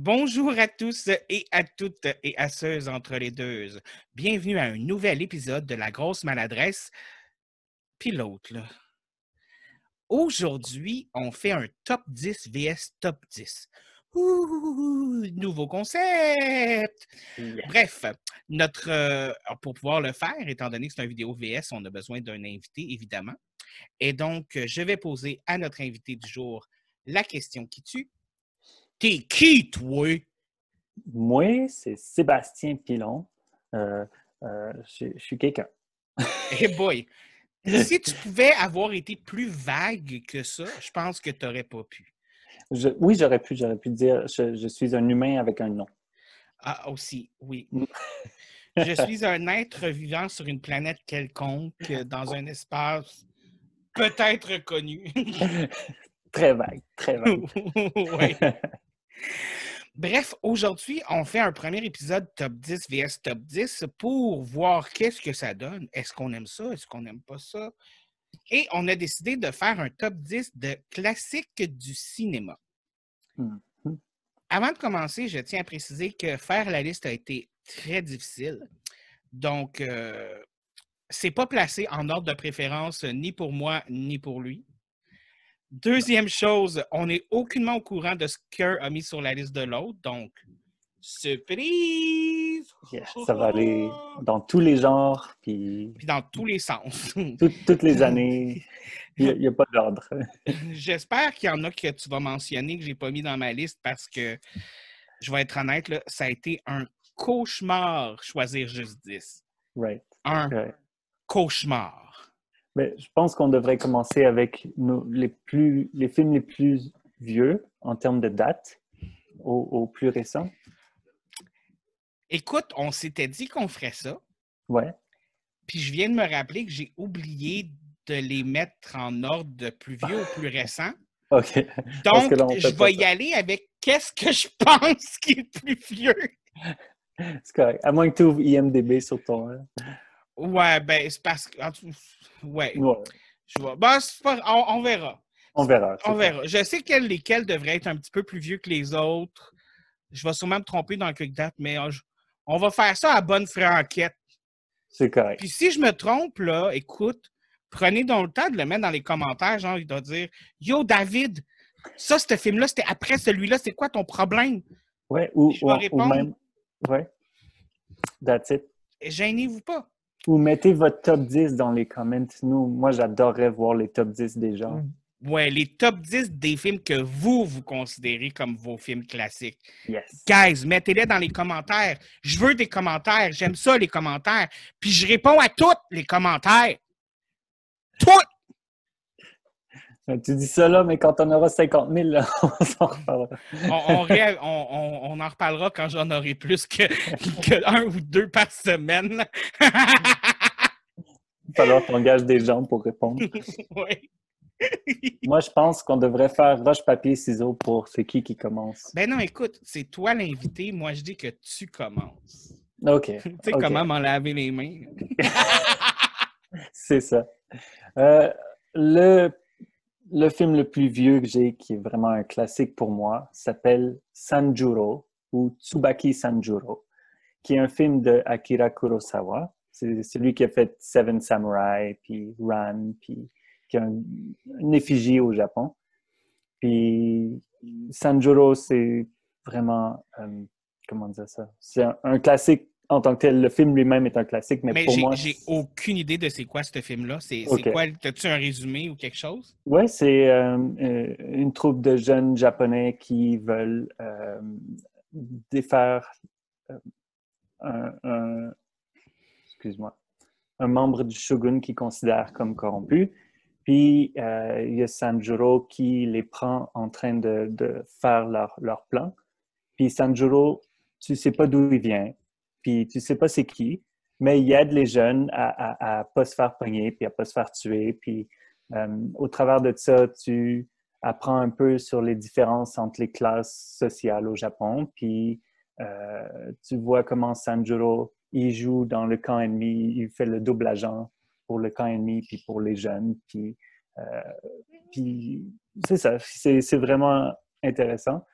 Bonjour à tous et à toutes et à ceux entre les deux. Bienvenue à un nouvel épisode de La grosse maladresse. Puis l'autre, là. Aujourd'hui, on fait un top 10 vs top 10. Ouh, nouveau concept! Bref, notre, euh, pour pouvoir le faire, étant donné que c'est une vidéo VS, on a besoin d'un invité, évidemment. Et donc, je vais poser à notre invité du jour la question qui tue. T'es qui, toi? Moi, c'est Sébastien Pilon. Euh, euh, je, je suis quelqu'un. Eh boy! si tu pouvais avoir été plus vague que ça, je pense que tu n'aurais pas pu. Je- oui, j'aurais pu, j'aurais pu dire je, je suis un humain avec un nom. Ah, aussi, oui. Mm. Je suis un être vivant sur une planète quelconque, dans un espace peut-être connu. Très vague, très vague. Ouais. Bref, aujourd'hui, on fait un premier épisode top 10 vs top 10 pour voir qu'est-ce que ça donne. Est-ce qu'on aime ça? Est-ce qu'on n'aime pas ça? Et on a décidé de faire un top 10 de classiques du cinéma. Mhm. Avant de commencer, je tiens à préciser que faire la liste a été très difficile. Donc, euh, c'est pas placé en ordre de préférence ni pour moi ni pour lui. Deuxième chose, on n'est aucunement au courant de ce qu'un a mis sur la liste de l'autre. Donc, surprise! Yes, ça va aller dans tous les genres, puis Puis dans tous les sens. tout- toutes les années. Il n'y a, pas d'ordre. J'espère qu'il y en a que tu vas mentionner que j'ai pas mis dans ma liste parce que, je vais être honnête, là, ça a été un cauchemar choisir juste 10. Right. Un right. cauchemar. Mais je pense qu'on devrait commencer avec nos, les, plus, les films les plus vieux en termes de date, au, au plus récent. Écoute, on s'était dit qu'on ferait ça, Ouais. puis je viens de me rappeler que j'ai oublié de les mettre en ordre de plus vieux au plus récent. OK. Donc, là, je vais y ça. aller avec qu'est-ce que je pense qui est le plus vieux. C'est correct. À moins que tu ouvres IMDB sur ton. euh, Ouais, ben, c'est parce que. Ouais, Ouais. je vois. Ben, pas- on, on verra. On verra. On verra. Je sais que lesquels devraient être un petit peu plus vieux que les autres. Je vais sûrement me tromper dans le quick date, mais on va faire ça à bonne franquette. C'est correct. Puis si je me trompe, là, écoute, prenez donc le temps de le mettre dans les commentaires. Genre, il doit dire Yo, David, ça, ce film-là, c'était après celui-là, c'est quoi ton problème? Ouais, ou, Je vais ou- même. Ouais. That's it. Gênez-vous pas. Ou mettez votre top 10 dans les comments. Nous, moi, j'adorerais voir les top 10 des gens. Ouais, les top 10 des films que vous, vous considérez comme vos films classiques. Yes. Guys, mettez-les dans les commentaires. Je veux des commentaires. J'aime ça, les commentaires. Puis je réponds à tous les commentaires. Toutes! Euh, Tu dis ça là, mais quand on aura 50 000, là, on s'en reparlera. On, on ré- on- on- on en reparlera quand j'en aurai plus que, que un ou deux par semaine. Il va falloir qu'on engage des gens pour répondre. Ouais. Moi, je pense qu'on devrait faire roche, papier, ciseaux pour c'est qui qui commence. Ben non, écoute, c'est toi l'invité. Moi, je dis que tu commences. OK. Tu sais comment m'en laver les mains? C'est ça. Euh, le, le film le plus vieux que j'ai, qui est vraiment un classique pour moi, s'appelle Sanjuro ou Tsubaki Sanjuro, qui est un film de Akira Kurosawa. C'est celui qui a fait Seven Samurai, puis Ran, puis qui a un- une effigie au Japon. Puis Sanjuro, c'est vraiment, euh, comment dire ça? C'est un, un classique en tant que tel. Le film lui-même est un classique, mais, Mais pour moi, j'ai aucune idée de c'est quoi ce film-là. C'est quoi? As-tu un résumé ou quelque chose? Oui, c'est euh, euh, une troupe de jeunes Japonais qui veulent euh, défaire un, un- excuse-moi, un membre du shogun qu'ils considèrent comme corrompu. Puis, euh, il y a Sanjuro qui les prend en train de, de faire leur, leur plan. Puis Sanjuro, tu sais pas d'où il vient, puis tu sais pas c'est qui, mais il aide les jeunes à, à, pas se faire pogner, puis à pas se faire tuer, puis euh, au travers de ça, tu apprends un peu sur les différences entre les classes sociales au Japon, puis euh, tu vois comment Sanjuro il joue dans le camp ennemi, il fait le double agent pour le camp ennemi puis pour les jeunes, puis, euh, c'est ça, c'est vraiment intéressant.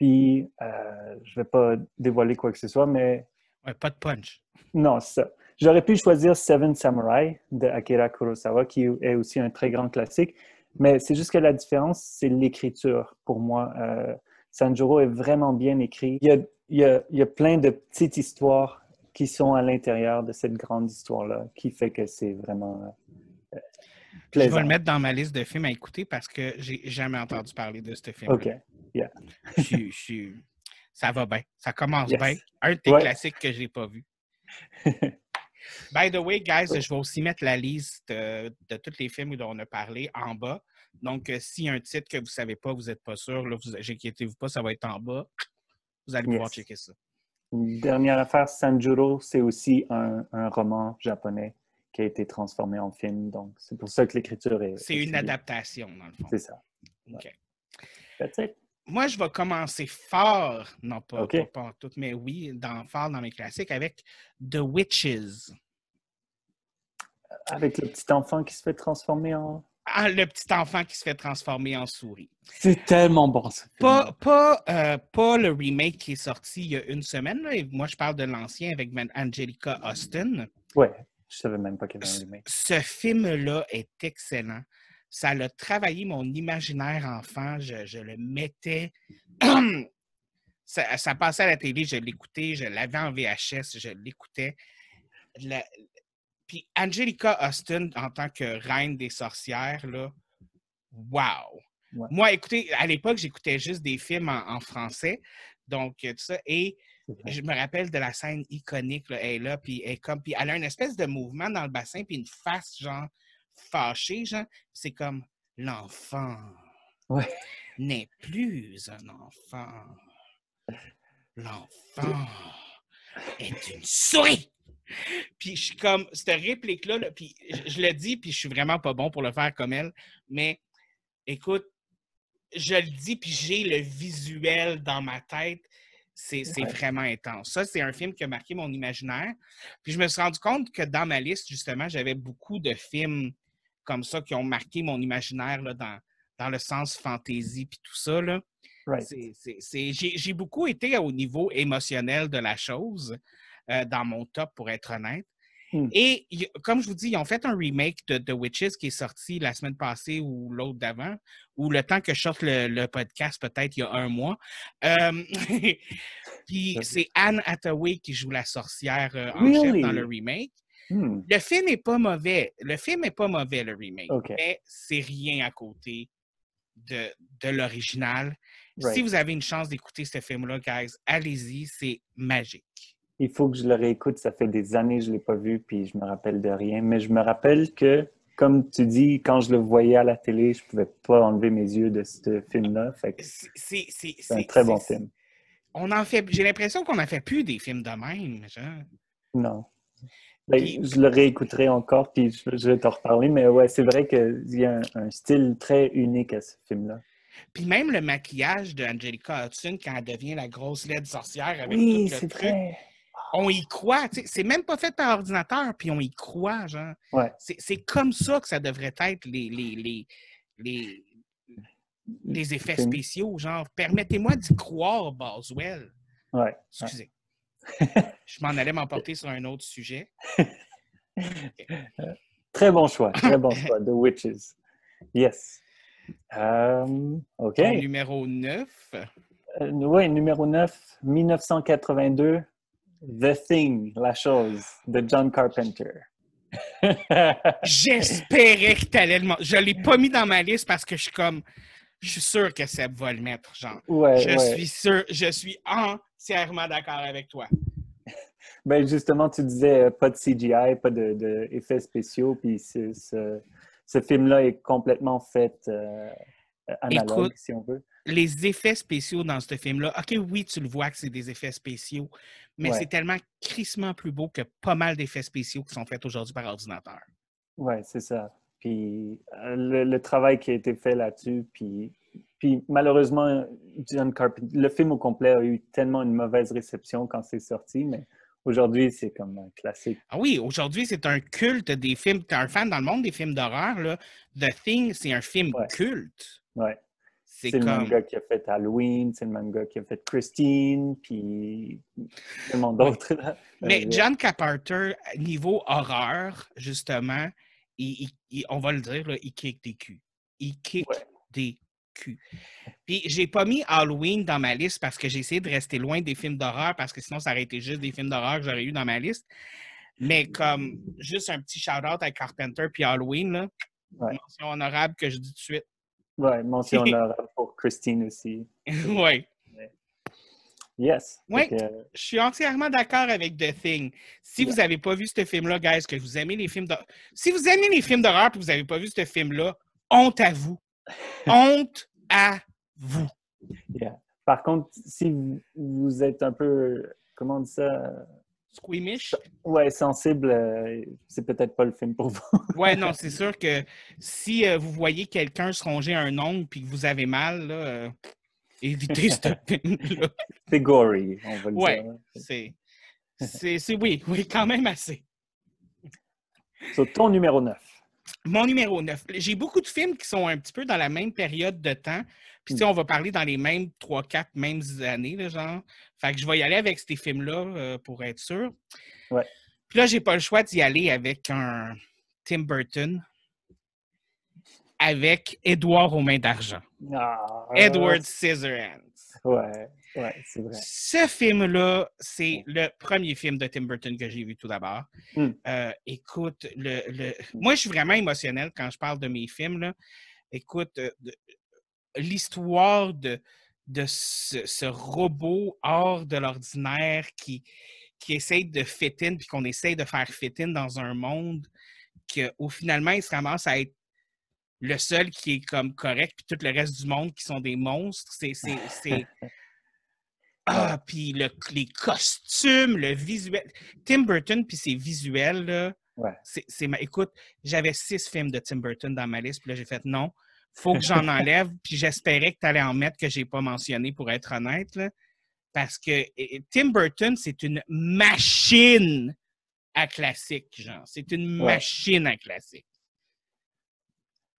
Puis, euh, je vais pas dévoiler quoi que ce soit, mais... Ouais, pas de punch. Non, ça. J'aurais pu choisir Seven Samurai de Akira Kurosawa, qui est aussi un très grand classique. Mais c'est juste que la différence, c'est l'écriture pour moi. Euh, Sanjuro est vraiment bien écrit. Il y, a, il, y a, il y a plein de petites histoires qui sont à l'intérieur de cette grande histoire-là, qui fait que c'est vraiment euh, plaisant. Je vais le mettre dans ma liste de films à écouter parce que j'ai jamais entendu parler de ce film. OK. Yeah. je, je, ça va bien. Ça commence bien. Un de tes classiques que je n'ai pas vu. By the way, guys, je vais aussi mettre la liste euh, de tous les films dont on a parlé en bas. Donc, euh, s'il y a un titre que vous ne savez pas, vous n'êtes pas sûr, là, vous inquiétez-vous pas, ça va être en bas. Vous allez pouvoir checker ça. Une dernière affaire, Sanjuro, c'est aussi un, roman japonais qui a été transformé en film. Donc, c'est pour ça que l'écriture est. C'est une adaptation, dans le fond. C'est ça. OK. That's it. Moi, je vais commencer fort, non pas, pas, tout, mais oui, dans, fort dans mes classiques, avec The Witches. Avec le petit enfant qui se fait transformer en. Ah, le petit enfant qui se fait transformer en souris. C'est tellement bon, ça. Pas, pas, euh, pas, le remake qui est sorti il y a une semaine. moi, je parle de l'ancien avec Angelica Austin. Ouais, je savais même pas qu'il y avait un remake. Ce film-là est excellent ça a travaillé mon imaginaire enfant. Je, le mettais. ça, passait à la télé, je l'écoutais, je l'avais en VHS, je l'écoutais. Puis Angelica Austin, en tant que reine des sorcières, là, wow! Moi, écoutez, à l'époque, j'écoutais juste des films en, français. Donc, tout ça. Et je me rappelle de la scène iconique, elle est là, puis elle, comme, puis elle a une espèce de mouvement dans le bassin, puis une face, genre, fâché, genre, c'est comme l'enfant n'est plus un enfant. L'enfant est une souris. Puis je suis comme, cette réplique-là, puis je, le dis, puis je suis vraiment pas bon pour le faire comme elle, mais écoute, je le dis, puis j'ai le visuel dans ma tête. C'est vraiment intense. Ça, c'est un film qui a marqué mon imaginaire. Puis je me suis rendu compte que dans ma liste, justement, j'avais beaucoup de films comme ça qui ont marqué mon imaginaire là, dans, dans le sens fantaisie puis tout ça. Là. J'ai beaucoup été au niveau émotionnel de la chose euh, dans mon top, pour être honnête. Hmm. Et comme je vous dis, ils ont fait un remake de The Witches qui est sorti la semaine passée ou l'autre d'avant, ou le temps que je sorte le, podcast, peut-être il y a un mois. Euh, puis c'est Anne Hathaway qui joue la sorcière euh, en chef dans le remake. Hmm. Le film n'est pas mauvais. Le film n'est pas mauvais, le remake. Mais c'est rien à côté de, de l'original. Si vous avez une chance d'écouter ce film-là, guys, allez-y, c'est magique. Il faut que je le réécoute. Ça fait des années que je ne l'ai pas vu, puis je me rappelle de rien. Mais je me rappelle que, comme tu dis, quand je le voyais à la télé, je ne pouvais pas enlever mes yeux de ce film-là. C'est un très bon film. On en fait, j'ai l'impression qu'on n'en fait plus des films de même. Genre. Non. Ben, je le réécouterai encore, puis je, vais t'en reparler. Mais ouais, c'est vrai qu'il y a un, style très unique à ce film-là. Puis même le maquillage de Angelica Hudson quand elle devient la grosse laide sorcière avec oui, c'est vrai. On y croit. C'est même pas fait par ordinateur, puis on y croit, genre. Ouais. C'est comme ça que ça devrait être les, les, les, les, effets spéciaux. Genre, permettez-moi d'y croire, Boswell. Ouais. Excusez. Je m'en allais m'emporter sur un autre sujet. Très bon choix, très bon choix. The Witches. Yes. Um, OK. numéro 9. Euh, oui, numéro 9, 1982. The Thing, la chose, de John Carpenter. J'espérais que tu allais le Je ne l'ai pas mis dans ma liste parce que je suis comme. Je suis sûr que Seb va le mettre, genre. je suis sûr, je suis entièrement d'accord avec toi. Ben justement, tu disais euh, pas de CGI, pas d'effets de, spéciaux, puis ce, ce film-là est complètement fait euh, analogue, si on veut. Les effets spéciaux dans ce film-là, OK, oui, tu le vois que c'est des effets spéciaux, mais c'est tellement crissement plus beau que pas mal d'effets spéciaux qui sont faits aujourd'hui par ordinateur. Oui, c'est ça. Puis euh, le, travail qui a été fait là-dessus, puis, puis malheureusement, John Carpenter, le film au complet a eu tellement une mauvaise réception quand c'est sorti, mais aujourd'hui, c'est comme un classique. Ah oui, aujourd'hui, c'est un culte des films. Tu es un fan dans le monde des films d'horreur, là. The Thing, c'est un film culte. Oui. C'est le même gars qui a fait Halloween, c'est le même gars qui a fait Christine, puis tellement d'autres. Mais John Carpenter, niveau horreur, justement, on va le dire, il kick des culs. Il kick des culs. Puis j'ai pas mis Halloween dans ma liste parce que j'ai essayé de rester loin des films d'horreur parce que sinon ça aurait été juste des films d'horreur que j'aurais eu dans ma liste. Mais comme juste un petit shout-out à Carpenter puis Halloween, là, mention honorable que je dis tout de suite. Oui, mention honorable pour Christine aussi. oui. Yes. Oui, je suis entièrement d'accord avec The Thing. Si vous n'avez pas vu ce film-là, guys, que vous aimez les films d'horreur, si vous aimez les films d'horreur et vous n'avez pas vu ce film-là, honte à vous. Honte à vous. Yeah. Par contre, si vous êtes un peu, comment on dit ça? Squeamish? Ouais, sensible, euh, c'est peut-être pas le film pour vous. ouais, non, c'est sûr que si euh, vous voyez quelqu'un se ronger un ongle puis que vous avez mal, là, euh, évitez ce film-là. C'est gory, on va le ouais, dire. c'est. C'est, oui, oui, quand même assez. Sur ton numéro 9. Mon numéro 9. J'ai beaucoup de films qui sont un petit peu dans la même période de temps. Puis, hmm. on va parler dans les mêmes 3-4 mêmes années, là, genre. Fait que je vais y aller avec ces films-là euh, pour être sûr. Ouais. Puis là, j'ai pas le choix d'y aller avec un Tim Burton avec Edouard aux mains d'argent. Ah, Edward Scissorhands. Ouais, ouais, c'est vrai. Ce film-là, c'est le premier film de Tim Burton que j'ai vu tout d'abord. Hmm. Euh, écoute, le, le... moi, je suis vraiment émotionnel quand je parle de mes films. Là. Écoute, euh, l'histoire de, de ce, robot hors de l'ordinaire qui, qui essaye de fit in, puis qu'on essaye de faire fit in dans un monde qu'au finalement, il se ramasse à être le seul qui est comme correct, puis tout le reste du monde qui sont des monstres. C'est. ah, puis le, les costumes, le visuel. Tim Burton, puis ses visuels, là. Ouais. C'est, ma... Écoute, j'avais six films de Tim Burton dans ma liste, puis là, j'ai fait non faut que j'en enlève. Puis j'espérais que tu allais en mettre que je n'ai pas mentionné, pour être honnête. parce que Tim Burton, c'est une machine à classique, genre. C'est une machine à classique.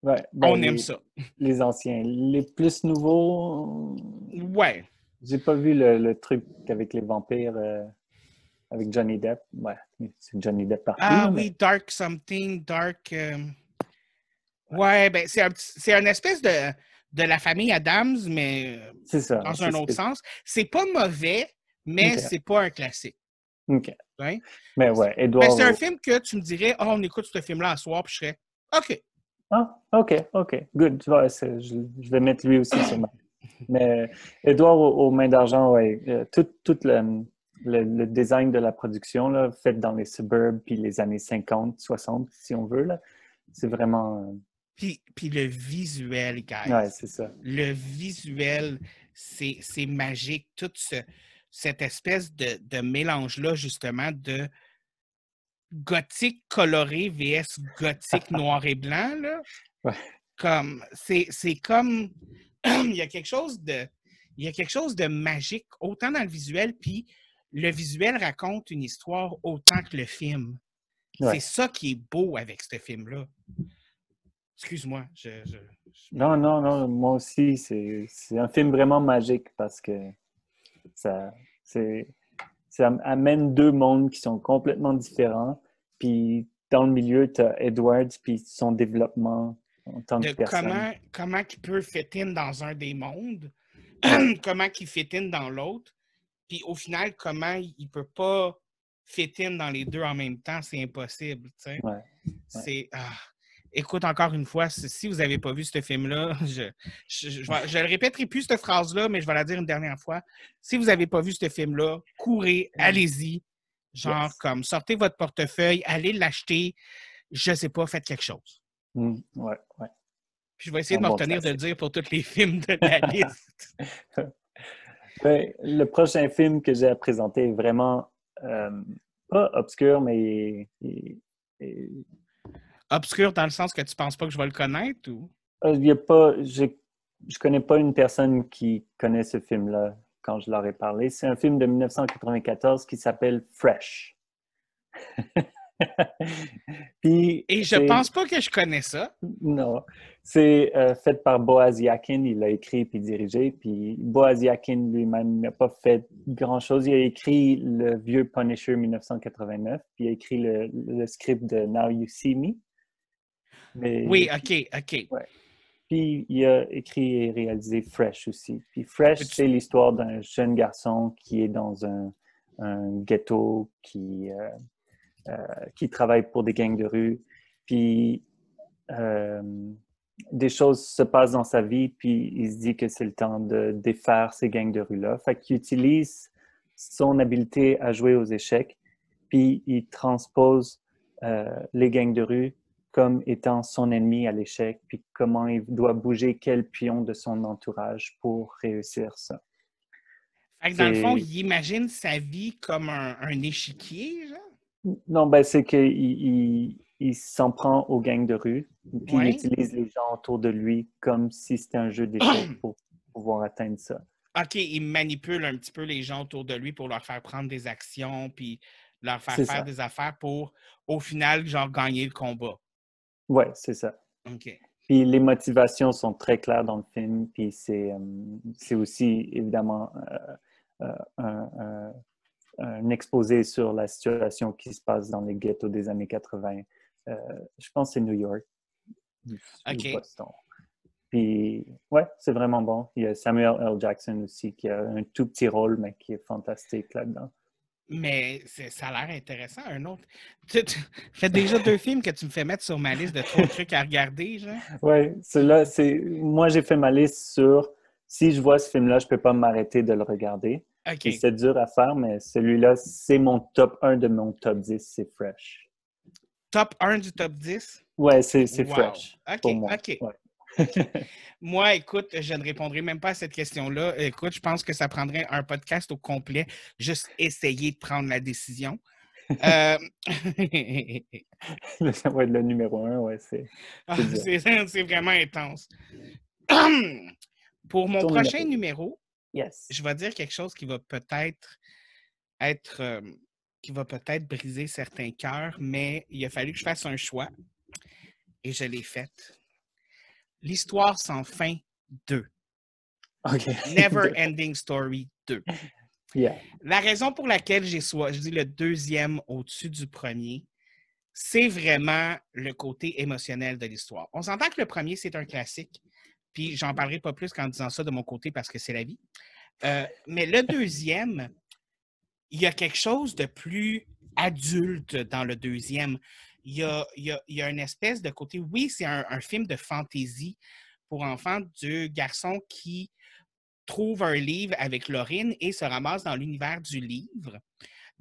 Ouais, ben, On aime ça. Les anciens. Les plus nouveaux. Ouais. J'ai pas vu le, truc avec les vampires euh, avec Johnny Depp. Ouais, c'est Johnny Depp partout. Ah oui, Dark Something, Dark. Euh, Ouais, ben c'est un, espèce de, de la famille Adams, mais dans un autre sens. C'est pas mauvais, mais c'est pas un classique. OK. Mais ouais, Edouard. c'est un film que tu me dirais, oh, on écoute ce film-là à soir, puis je serais, OK. Ah, OK, OK, good. je, vais mettre lui aussi sur ma. Mais Edouard aux, mains d'argent, ouais, euh, tout, tout le, le, design de la production, là, fait dans les suburbs, puis les années 50, 60, si on veut, là, c'est vraiment. Euh, puis, le visuel, guys. Ouais, c'est ça. Le visuel, c'est magique. Toute cette espèce de, mélange-là, justement, de gothique coloré vs gothique noir et blanc, là. Ouais. Comme, c'est comme, il y a quelque chose de, il y a quelque chose de magique, autant dans le visuel, puis le visuel raconte une histoire autant que le film. C'est ça qui est beau avec ce film-là. Excuse-moi. Je, Non, non, non. Moi aussi, c'est un film vraiment magique parce que ça, ça amène deux mondes qui sont complètement différents. Puis dans le milieu, tu as Edwards, puis son développement en tant que personne. Comment, comment il peut fit in dans un des mondes, comment il fit in dans l'autre, puis au final, comment il peut pas fit in dans les deux en même temps, c'est impossible. C'est. Ah, écoute, encore une fois, si vous n'avez pas vu ce film-là, je ne répéterai plus cette phrase-là, mais je vais la dire une dernière fois. Si vous n'avez pas vu ce film-là, courez, allez-y. Genre, comme, sortez votre portefeuille, allez l'acheter. Je ne sais pas, faites quelque chose. Mm, ouais, ouais. Puis je vais essayer de me retenir de le dire pour tous les films de la liste. Ben, le prochain film que j'ai à présenter est vraiment euh, pas obscur, mais obscur dans le sens que tu penses pas que je vais le connaître ou? Euh, il y a pas, je, je connais pas une personne qui connaît ce film-là quand je leur ai parlé. C'est un film de 1994 qui s'appelle Fresh. Puis, Et je pense pas que je connais ça. Non, c'est euh, fait par Boaz Yakin. Il l'a écrit puis dirigé. Puis Boaz Yakin lui-même n'a pas fait grand-chose. Il a écrit le vieux Punisher 1989, puis il a écrit le, le script de Now You See Me. Mais- Oui, OK, OK. Puis il a écrit et réalisé Fresh aussi. Puis Fresh, c'est l'histoire d'un jeune garçon qui est dans un, un ghetto, qui, euh, qui travaille pour des gangs de rue. Puis euh, des choses se passent dans sa vie, puis il se dit que c'est le temps de défaire ces gangs de rue-là. Fait qu'il utilise son habileté à jouer aux échecs, puis il transpose euh, les gangs de rue comme étant son ennemi à l'échec, puis comment il doit bouger quel pion de son entourage pour réussir ça. Fait que dans le fond, il imagine sa vie comme un, un échiquier, genre? Non, ben c'est qu'il il, il s'en prend aux gangs de rue, puis Ouais. il utilise les gens autour de lui comme si c'était un jeu d'échecs pour pouvoir atteindre ça. OK, il manipule un petit peu les gens autour de lui pour leur faire prendre des actions, puis leur faire faire ça. des affaires pour, au final, genre, gagner le combat. Ouais, c'est ça. OK. Puis les motivations sont très claires dans le film, puis c'est euh, aussi évidemment euh, euh, un, un- exposé sur la situation qui se passe dans les ghettos des années 80. Euh, je pense que c'est New York ou Ok. Boston. Puis ouais, c'est vraiment bon. Il y a Samuel L. Jackson aussi qui a un tout petit rôle, mais qui est fantastique là-dedans. Mais ça a l'air intéressant, un autre. Tu, tu fais déjà deux films que tu me fais mettre sur ma liste de trop de trucs à regarder, genre? Celui-là, c'est. Moi, j'ai fait ma liste sur si je vois ce film-là, je peux pas m'arrêter de le regarder. OK. Puis C'est dur à faire, mais celui-là, c'est mon top 1 de mon top 10, c'est Fresh. Top 1 du top 10? Ouais, c'est Wow. Fresh. OK, pour moi. OK. Ouais. Moi, écoute, je ne répondrai même pas à cette question-là. Écoute, je pense que ça prendrait un podcast au complet, juste essayer de prendre la décision. Euh, ça va être le numéro 1, ouais, c'est. ah, vraiment intense. Pour mon Ton prochain numéro. numéro, Yes. je vais dire quelque chose qui va peut-être être euh, qui va peut-être briser certains cœurs, mais il a fallu que je fasse un choix et je l'ai fait. L'histoire sans fin 2. OK. Never Ending Story 2. Yeah. La raison pour laquelle j'ai choisi le deuxième au-dessus du premier, c'est vraiment le côté émotionnel de l'histoire. On s'entend que le premier, c'est un classique, puis j'en parlerai pas plus qu'en disant ça de mon côté parce que c'est la vie. Euh, mais le deuxième, il y a quelque chose de plus adulte dans le deuxième. Il y a, une espèce de côté, oui, c'est un, film de fantaisie pour enfants de garçons qui trouve un livre avec Laurine et se ramasse dans l'univers du livre.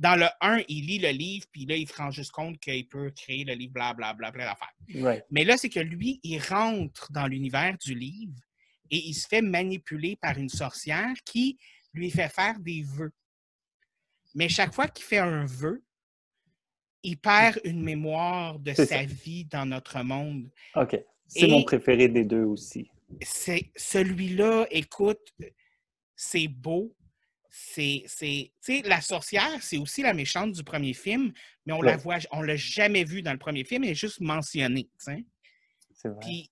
Dans le 1, il lit le livre, puis là, il se rend juste compte qu'il peut créer le livre, blablabla, plein d'affaires. Right. Mais là, c'est que lui, il rentre dans l'univers du livre et il se fait manipuler par une sorcière qui lui fait faire des vœux. Mais chaque fois qu'il fait un vœu, il perd une mémoire de sa ça. vie dans notre monde. OK. C'est mon préféré des deux aussi. c'est celui-là, écoute, c'est beau. C'est, c'est, tu sais, la sorcière, c'est aussi la méchante du premier film, mais on la voit, on l'a jamais vue dans le premier film, elle est juste mentionnée. C'est vrai. Puis,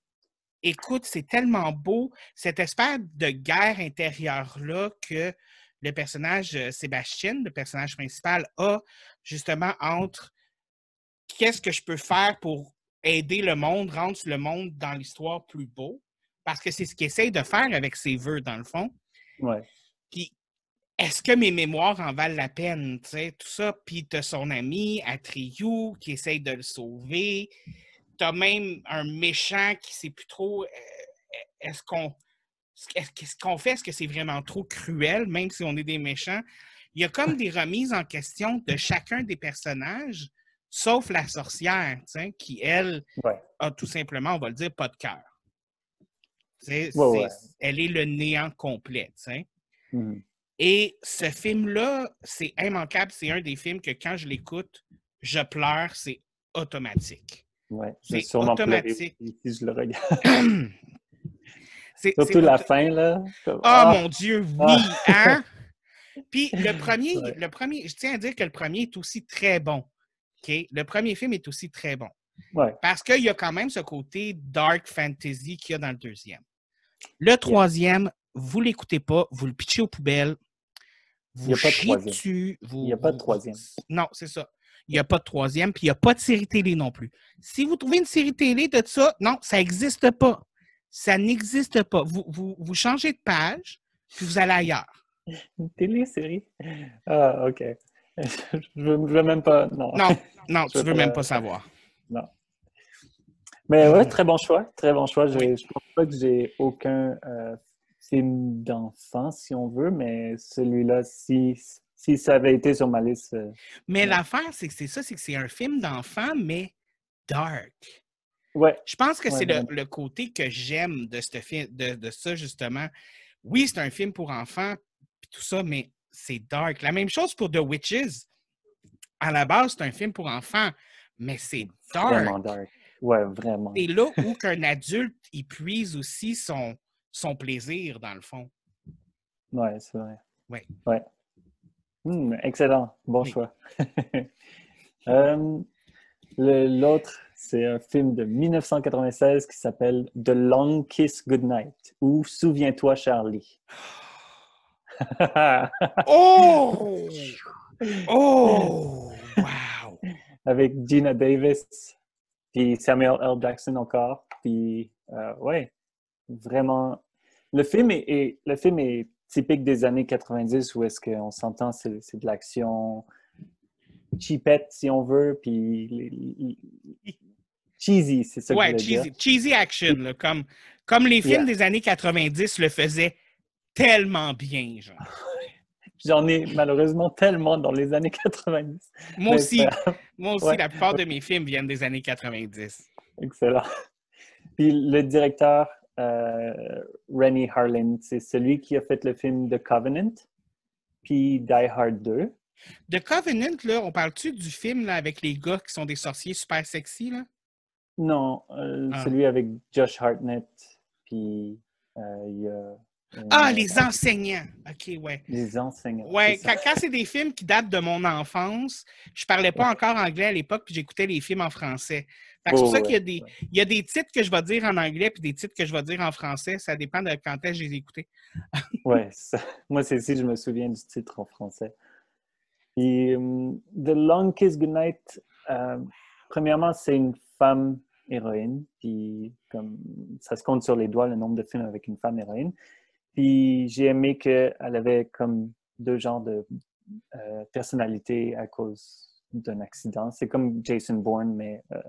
écoute, c'est tellement beau, cette espèce de guerre intérieure-là que le personnage euh, Sébastien, le personnage principal, a justement entre qu'est-ce que je peux faire pour aider le monde, rendre le monde dans l'histoire plus beau, parce que c'est ce qu'il essaye de faire avec ses vœux, dans le fond. Ouais. Puis, est-ce que mes mémoires en valent la peine, tu sais, tout ça? Puis, t'as son ami, Atriou, qui essaye de le sauver. T'as même un méchant qui sait plus trop, euh, est-ce qu'on est-ce qu'est-ce qu'on fait? Est-ce que c'est vraiment trop cruel, même si on est des méchants? Il y a comme des remises en question de chacun des personnages, sauf la sorcière, qui, elle, Ouais. a tout simplement, on va le dire, pas de cœur. Ouais, ouais. Elle est le néant complet, sais. Et ce film-là, c'est immanquable. C'est un des films que quand je l'écoute, je pleure, c'est automatique. Ouais. C'est sûrement automatique. si je le regarde. C'est- Surtout la fin, là. Comme- Ah, mon Dieu, oui, Ah. hein? Puis le premier, Ouais. le premier, je tiens à dire que le premier est aussi très bon. Le premier film est aussi très bon. Ouais. Parce qu'il y a quand même ce côté dark fantasy qu'il y a dans le deuxième. Le troisième, vous l'écoutez pas, vous le pitchez aux poubelles, vous chiez dessus. Il n'y a pas de troisième. Non, c'est ça. Il n'y a pas de troisième, puis il n'y a pas de série télé non plus. Si vous trouvez une série télé de ça, non, ça n'existe pas. Ça n'existe pas. Vous, vous, vous changez de page, puis vous allez ailleurs. Une télésérie? Ah, OK. Je veux, je veux même pas. Non. Non, non, tu Je veux même pas- savoir. Mais ouais, très bon choix. Très bon choix. Je, je pense pas que j'ai aucun euh, film d'enfant, si on veut, mais celui-là, si, si ça avait été sur ma liste. euh, Mais Ouais. l'affaire, c'est que c'est ça, c'est que c'est un film d'enfant, mais dark. Ouais, Je pense que Ouais, c'est le, le côté que j'aime de, ce film, de, de ça, justement. Oui, c'est un film pour enfants, puis tout ça, mais c'est dark. La même chose pour The Witches. À la base, c'est un film pour enfants, mais c'est dark. vraiment dark. Ouais, vraiment. C'est là où qu'un adulte, il puise aussi son, son plaisir, dans le fond. Ouais, c'est vrai. Ouais. Ouais. Hmm, excellent. Bon Oui. choix. Euh, L'autre, c'est un film de 1996 qui s'appelle The Long Kiss Goodnight ou Souviens-toi, Charlie. Oh! Oh! Wow! Avec Gina Davis, puis Samuel L. Jackson encore. Puis, euh, ouais, vraiment. Le film est, est- le film est typique des années 90 où est-ce qu'on s'entend, c'est de l'action cheapette, si on veut, puis les- les- les- cheesy, c'est ça que Ouais, je voulais dire. cheesy, cheesy action, là, comme, comme les films Yeah. des années 90 le faisaient tellement bien, genre. J'en ai malheureusement tellement dans les années 90. Moi aussi, moi aussi, Ouais. la plupart de mes films viennent des années 90. Excellent. Puis le directeur, Rennie Harlin, c'est celui qui a fait le film The Covenant, puis Die Hard 2. The Covenant, là, on parle-tu du film là, avec les gars qui sont des sorciers super sexy, là? Non, euh, Ah. celui avec Josh Hartnett, puis euh, il y a... Ah, les enseignants! OK, ouais. Les enseignants. Ouais, quand, quand c'est des films qui datent de mon enfance, je parlais pas encore anglais à l'époque, puis j'écoutais les films en français. C'est Oh, pour ça qu'il y a des, ouais. il y a des titres que je vais dire en anglais, puis des titres que je vais dire en français. Ça dépend de quand est-ce que je les ai écoutés. Ouais, ça- moi, c'est si je me souviens du titre en français. Et euh, The Long Kiss Goodnight, euh, premièrement, c'est une femme héroïne, puis comme ça se compte sur les doigts le nombre de films avec une femme héroïne. Puis j'ai aimé qu'elle avait comme deux genres de euh, personnalités à cause d'un accident. C'est comme Jason Bourne, mais euh,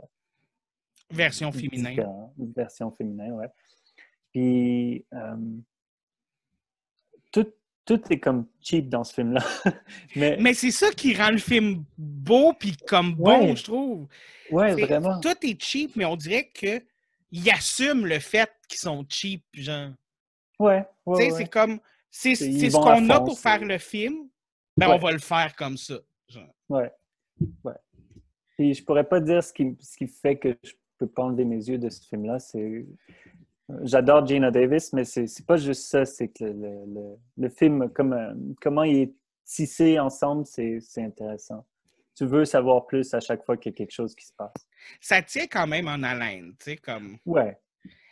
Version féminin. différent, une version féminin, ouais. Puis euh, tout, tout est comme cheap dans ce film-là. mais, Mais c'est ça qui rend le film beau puis comme bon, Ouais. je trouve. ouais, vraiment. Tout est cheap, mais on dirait que ils assument le fait qu'ils sont cheap, genre. Ouais, Tu ouais, sais, ouais. c'est comme c'est ce qu'on a pour faire le film, ben Ouais. on va le faire comme ça. genre. Ouais. ouais. Puis je pourrais pas dire ce qui, ce qui fait que je peux pas enlever mes yeux de ce film-là. C'est J'adore Gina Davis, mais c'est c'est pas juste ça. C'est que le, le, le- le film, comme, euh, comment il est tissé ensemble, c'est c'est intéressant. Tu veux savoir plus à chaque fois qu'il y a quelque chose qui se passe. Ça tient quand même en haleine, tu sais, comme. Ouais.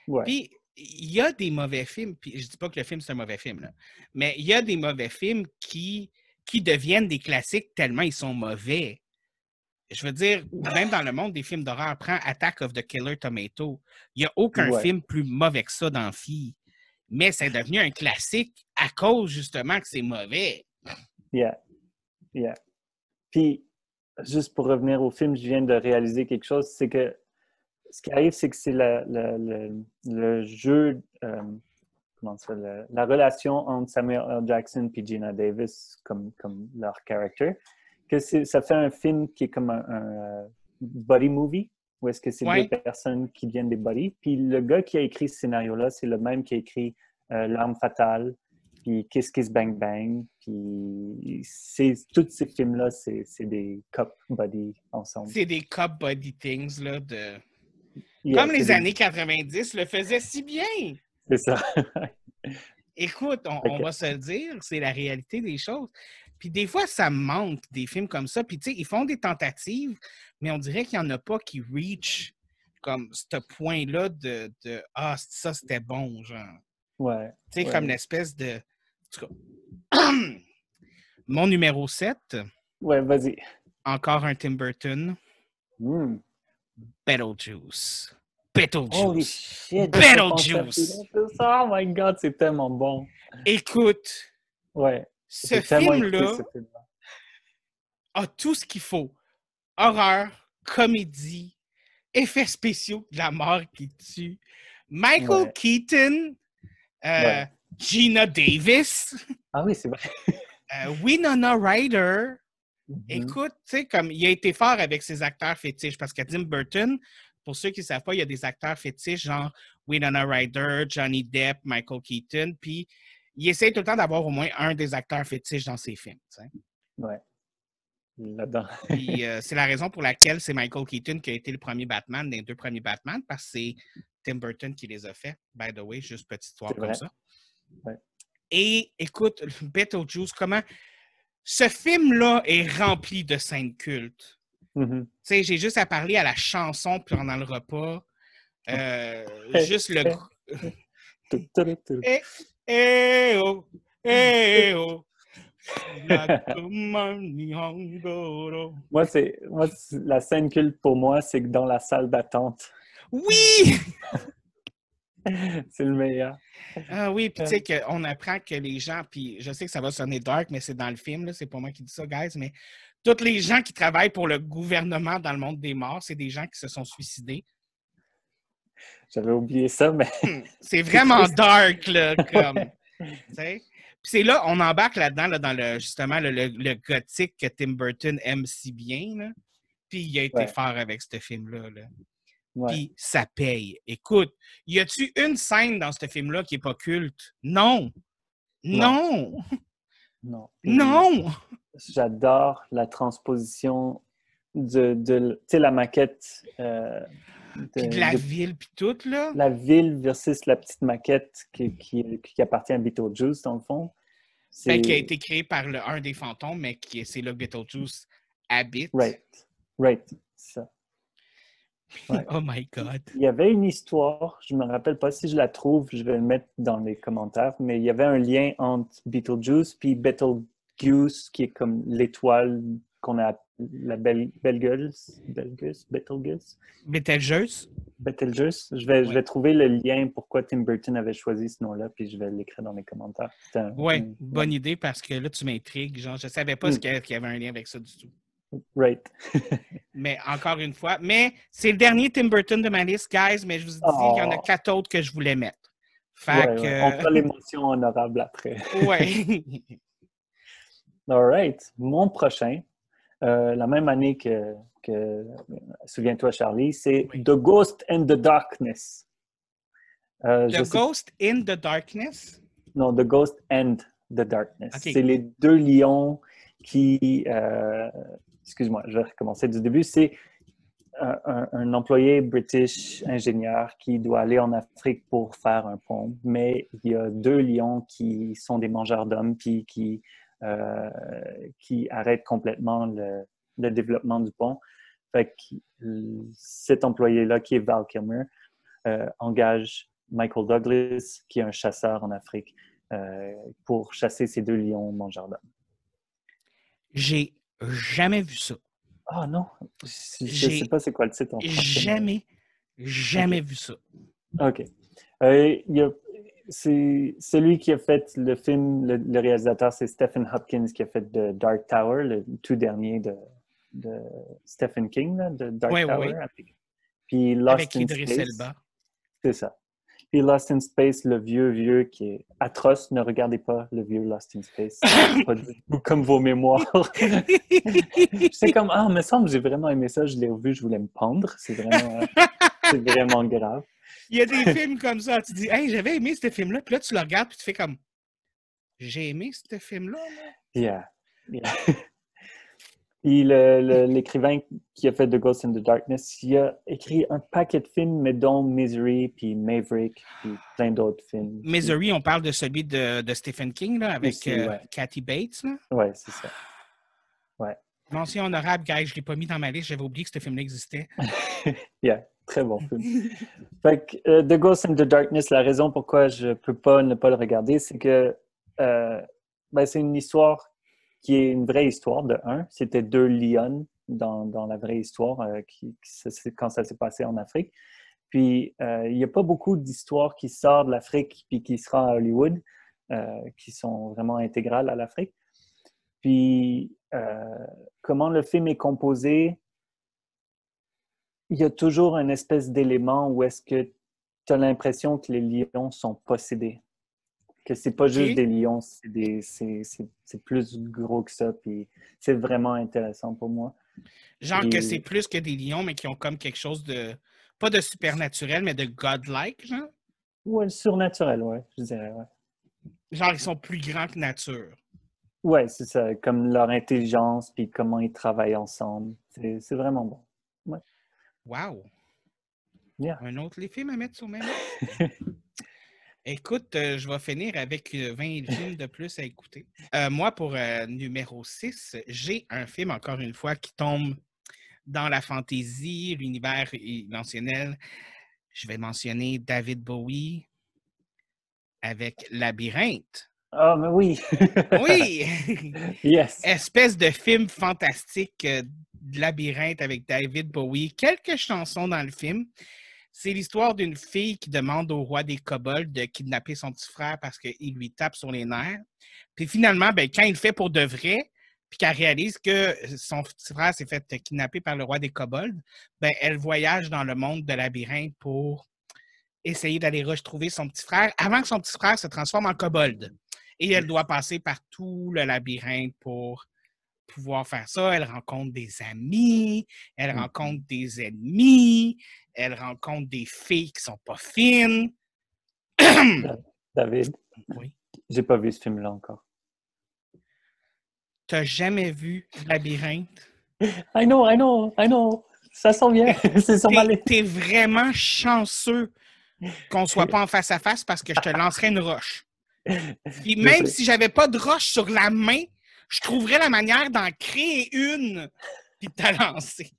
Ouais. Puis, il y a des mauvais films, puis je dis pas que le film c'est un mauvais film, là, mais il y a des mauvais films qui, qui deviennent des classiques tellement ils sont mauvais. Je veux dire, même dans le monde des films d'horreur, prends Attack of the Killer Tomato. Il n'y a aucun Ouais. film plus mauvais que ça dans Fille. Mais c'est devenu un classique à cause justement que c'est mauvais. Yeah. Yeah. Puis, juste pour revenir au film, je viens de réaliser quelque chose, c'est que ce qui arrive, c'est que c'est le, le jeu, euh, comment ça, la, la relation entre Samuel L. Jackson et Gina Davis comme, comme leur character, que ça fait un film qui est comme un, un, euh, buddy movie, où est-ce que c'est Ouais. deux personnes qui deviennent des buddies. Puis le gars qui a écrit ce scénario-là, c'est le même qui a écrit euh, L'arme fatale, puis Kiss Kiss Bang Bang, puis tous ces films-là, c'est des cop buddies ensemble. C'est des cop body things, là, de... Yeah, Comme c'est les années 90 le faisaient si bien. C'est ça. Écoute, on, va se le dire, c'est la réalité des choses. Puis des fois, ça me manque des films comme ça. Puis tu sais, ils font des tentatives, mais on dirait qu'il n'y en a pas qui reach comme ce point-là de, de Ah, ça c'était bon, genre. Ouais. Tu sais, ouais. comme l'espèce de. en tout cas, Mon numéro 7, Ouais, vas-y. encore un Tim Burton, Hmm. Beetlejuice. Holy Beetlejuice. shit! Beetlejuice. Oh my god, c'est tellement bon. Écoute, Ouais. ce film-là a tout ce qu'il faut. Horreur, comédie, effets spéciaux de la mort qui tue. Michael Ouais. Keaton, euh, Ouais. Gina Davis, Ah oui, c'est vrai. euh, Winona Ryder. Mhm. Écoute, tu sais, comme il a été fort avec ses acteurs fétiches parce que Tim Burton, pour ceux qui ne savent pas, il y a des acteurs fétiches genre Winona Ryder, Johnny Depp, Michael Keaton, puis il essaie tout le temps d'avoir au moins un des acteurs fétiches dans ses films. tu sais. Ouais. Là-dedans. Puis euh, c'est la raison pour laquelle c'est Michael Keaton qui a été le premier Batman des deux premiers Batman, parce que c'est Tim Burton qui les a fait, by the way, juste petite histoire comme ça. Ouais. Et écoute, Beetlejuice, comment. Ce film-là est rempli de scènes cultes. Tu sais, j'ai juste à parler à la chanson pendant le repas. Euh, juste le. Eh, eh, oh, eh, oh. Nakumaniangoro. Moi, c'est moi, c'est- la scène culte pour moi, c'est que dans la salle d'attente, Oui! c'est le meilleur. Ah oui, puis tu sais qu'on apprend que les gens, puis je sais que ça va sonner dark, mais c'est dans le film, c'est pas moi qui dis ça, guys, mais tous les gens qui travaillent pour le gouvernement dans le monde des morts, c'est des gens qui se sont suicidés. J'avais oublié ça, mais C'est vraiment dark, là, comme. tu sais. Puis c'est là, on embarque là-dedans, là, dans le, justement, le, le- le gothique que Tim Burton aime si bien, là. Puis il a été Ouais. fort avec ce film-là, là. Puis ça paye. Écoute, y a-tu une scène dans ce film-là qui est pas culte? Non! Non! non. Non! J'adore la transposition de, de tu sais, la maquette euh, de, Puis de la de ville, puis tout, là. la ville versus la petite maquette qui, qui, qui appartient à Beetlejuice, dans le fond. Ben, qui a été créé par le, un des fantômes, mais qui c'est là que Beetlejuice habite. Right. Right. c'est Ça. Ouais. Oh my God. Il y avait une histoire, je ne me rappelle pas si je la trouve, je vais le mettre dans les commentaires, mais il y avait un lien entre Beetlejuice puis Betelgeuse, qui est comme l'étoile qu'on a la belle Belgeuse, Belgeuse, Betelgeuse, Betelgeuse? Betelgeuse. Je vais, je vais trouver le lien pourquoi Tim Burton avait choisi ce nom-là, puis je vais l'écrire dans les commentaires. Oui, bonne idée parce que là, tu m'intrigues. Genre, je savais pas Mm. avait- qu'il y avait un lien avec ça du tout. Right. Mais encore une fois, mais c'est le dernier Tim Burton de ma liste, guys, mais je vous dis, il y en a Oh. quatre autres que je voulais mettre. Fait Ouais, que, ouais. On fera l'émotion honorable après. ouais. All right. Mon prochain, euh, la même année que, que souviens-toi, Charlie, c'est Oui. The Ghost and the Darkness. Euh, The sais- Ghost in the Darkness? Non, The Ghost and the Darkness. C'est les deux lions qui. euh, Excuse-moi, je vais recommencer du début. C'est un, employé british ingénieur qui doit aller en Afrique pour faire un pont, mais il y a deux lions qui sont des mangeurs d'hommes puis qui, euh, qui arrêtent complètement le, développement du pont. Cet employé-là, qui est Val Kilmer, euh, engage Michael Douglas, qui est un chasseur en Afrique, euh, pour chasser ces deux lions mangeurs d'hommes. J'ai jamais vu ça. Ah non, je ne sais pas c'est quoi le titre en français. Jamais, jamais vu ça. OK. Euh, c'est celui qui a fait le film, le, le réalisateur, c'est Stephen Hopkins qui a fait The Dark Tower, le tout dernier de, de Stephen King, là, de Dark Ouais, Tower. ouais. Avec, puis Lost Avec in Space. C'est ça. Puis Lost in Space, le vieux, vieux qui est atroce. Ne regardez pas le vieux Lost in Space. Pas du tout comme vos mémoires. C'est comme, ah, me semble, j'ai vraiment aimé ça. Je l'ai revu, je voulais me pendre. C'est vraiment, euh, c'est vraiment grave. Il y a des films comme ça. Tu dis, hey, j'avais aimé ce film-là. Puis là, tu le regardes, puis tu fais comme, j'ai aimé ce film-là. moi. Yeah. yeah. Puis l'écrivain qui a fait The Ghost in the Darkness, il a écrit un paquet de films, mais dont Misery, puis Maverick, puis plein d'autres films. Misery, on parle de celui de, Stephen King, là, avec euh, Kathy Bates. Oui, c'est ça. Ouais. Mention honorable, guys, je ne l'ai pas mis dans ma liste, j'avais oublié que ce film-là existait. yeah, très bon film. fait que, euh, The Ghost in the Darkness, la raison pourquoi je ne peux pas ne pas le regarder, c'est que euh, ben, c'est une histoire qui est une vraie histoire de un. C'était deux lions dans, dans, la vraie histoire euh, qui, quand ça s'est passé en Afrique. Puis, euh, il n'y a pas beaucoup d'histoires qui sortent de l'Afrique puis qui seront à Hollywood, euh, qui sont vraiment intégrales à l'Afrique. Puis, comment le film est composé, il y a toujours une espèce d'élément où est-ce que tu as l'impression que les lions sont possédés que c'est pas juste des lions, c'est plus gros que ça. Puis c'est vraiment intéressant pour moi. Genre que c'est plus que des lions, mais qui ont comme quelque chose de. Pas de supernaturel, mais de godlike, genre? Ouais, surnaturel, ouais, je dirais, ouais. Genre, ils sont plus grands que nature. Ouais, c'est ça. Comme leur intelligence, puis comment ils travaillent ensemble. C'est vraiment bon. Ouais. Wow! Un autre les films à mettre sur même. Écoute, euh, je vais finir avec 20 euh, films de plus à écouter. Euh, moi, pour numéro 6, j'ai un film, encore une fois, qui tombe dans la fantaisie, l'univers émotionnel. Je vais mentionner David Bowie avec Labyrinthe. Ah, mais oui! oui! yes! Espèce de film fantastique, Labyrinthe avec David Bowie. Quelques chansons dans le film. C'est l'histoire d'une fille qui demande au roi des kobolds de kidnapper son petit frère parce qu'il lui tape sur les nerfs. Puis finalement, ben, quand il le fait pour de vrai, puis qu'elle réalise que son petit frère s'est fait kidnapper par le roi des kobolds, ben, elle voyage dans le monde de labyrinthe pour essayer d'aller retrouver son petit frère avant que son petit frère se transforme en kobold. Et elle doit passer par tout le labyrinthe pour pouvoir faire ça. Elle rencontre des amis, elle mmh. rencontre des ennemis, elle rencontre des filles qui sont pas fines. David, oui. J'ai pas vu ce film-là encore. T'as jamais vu Labyrinthe? I know, I know, I know. Ça sent bien. C'est sur T'es vraiment chanceux qu'on soit pas en face à face parce que je te lancerais une roche. Puis même si j'avais pas de roche sur la main, je trouverais la manière d'en créer une puis de te lancer.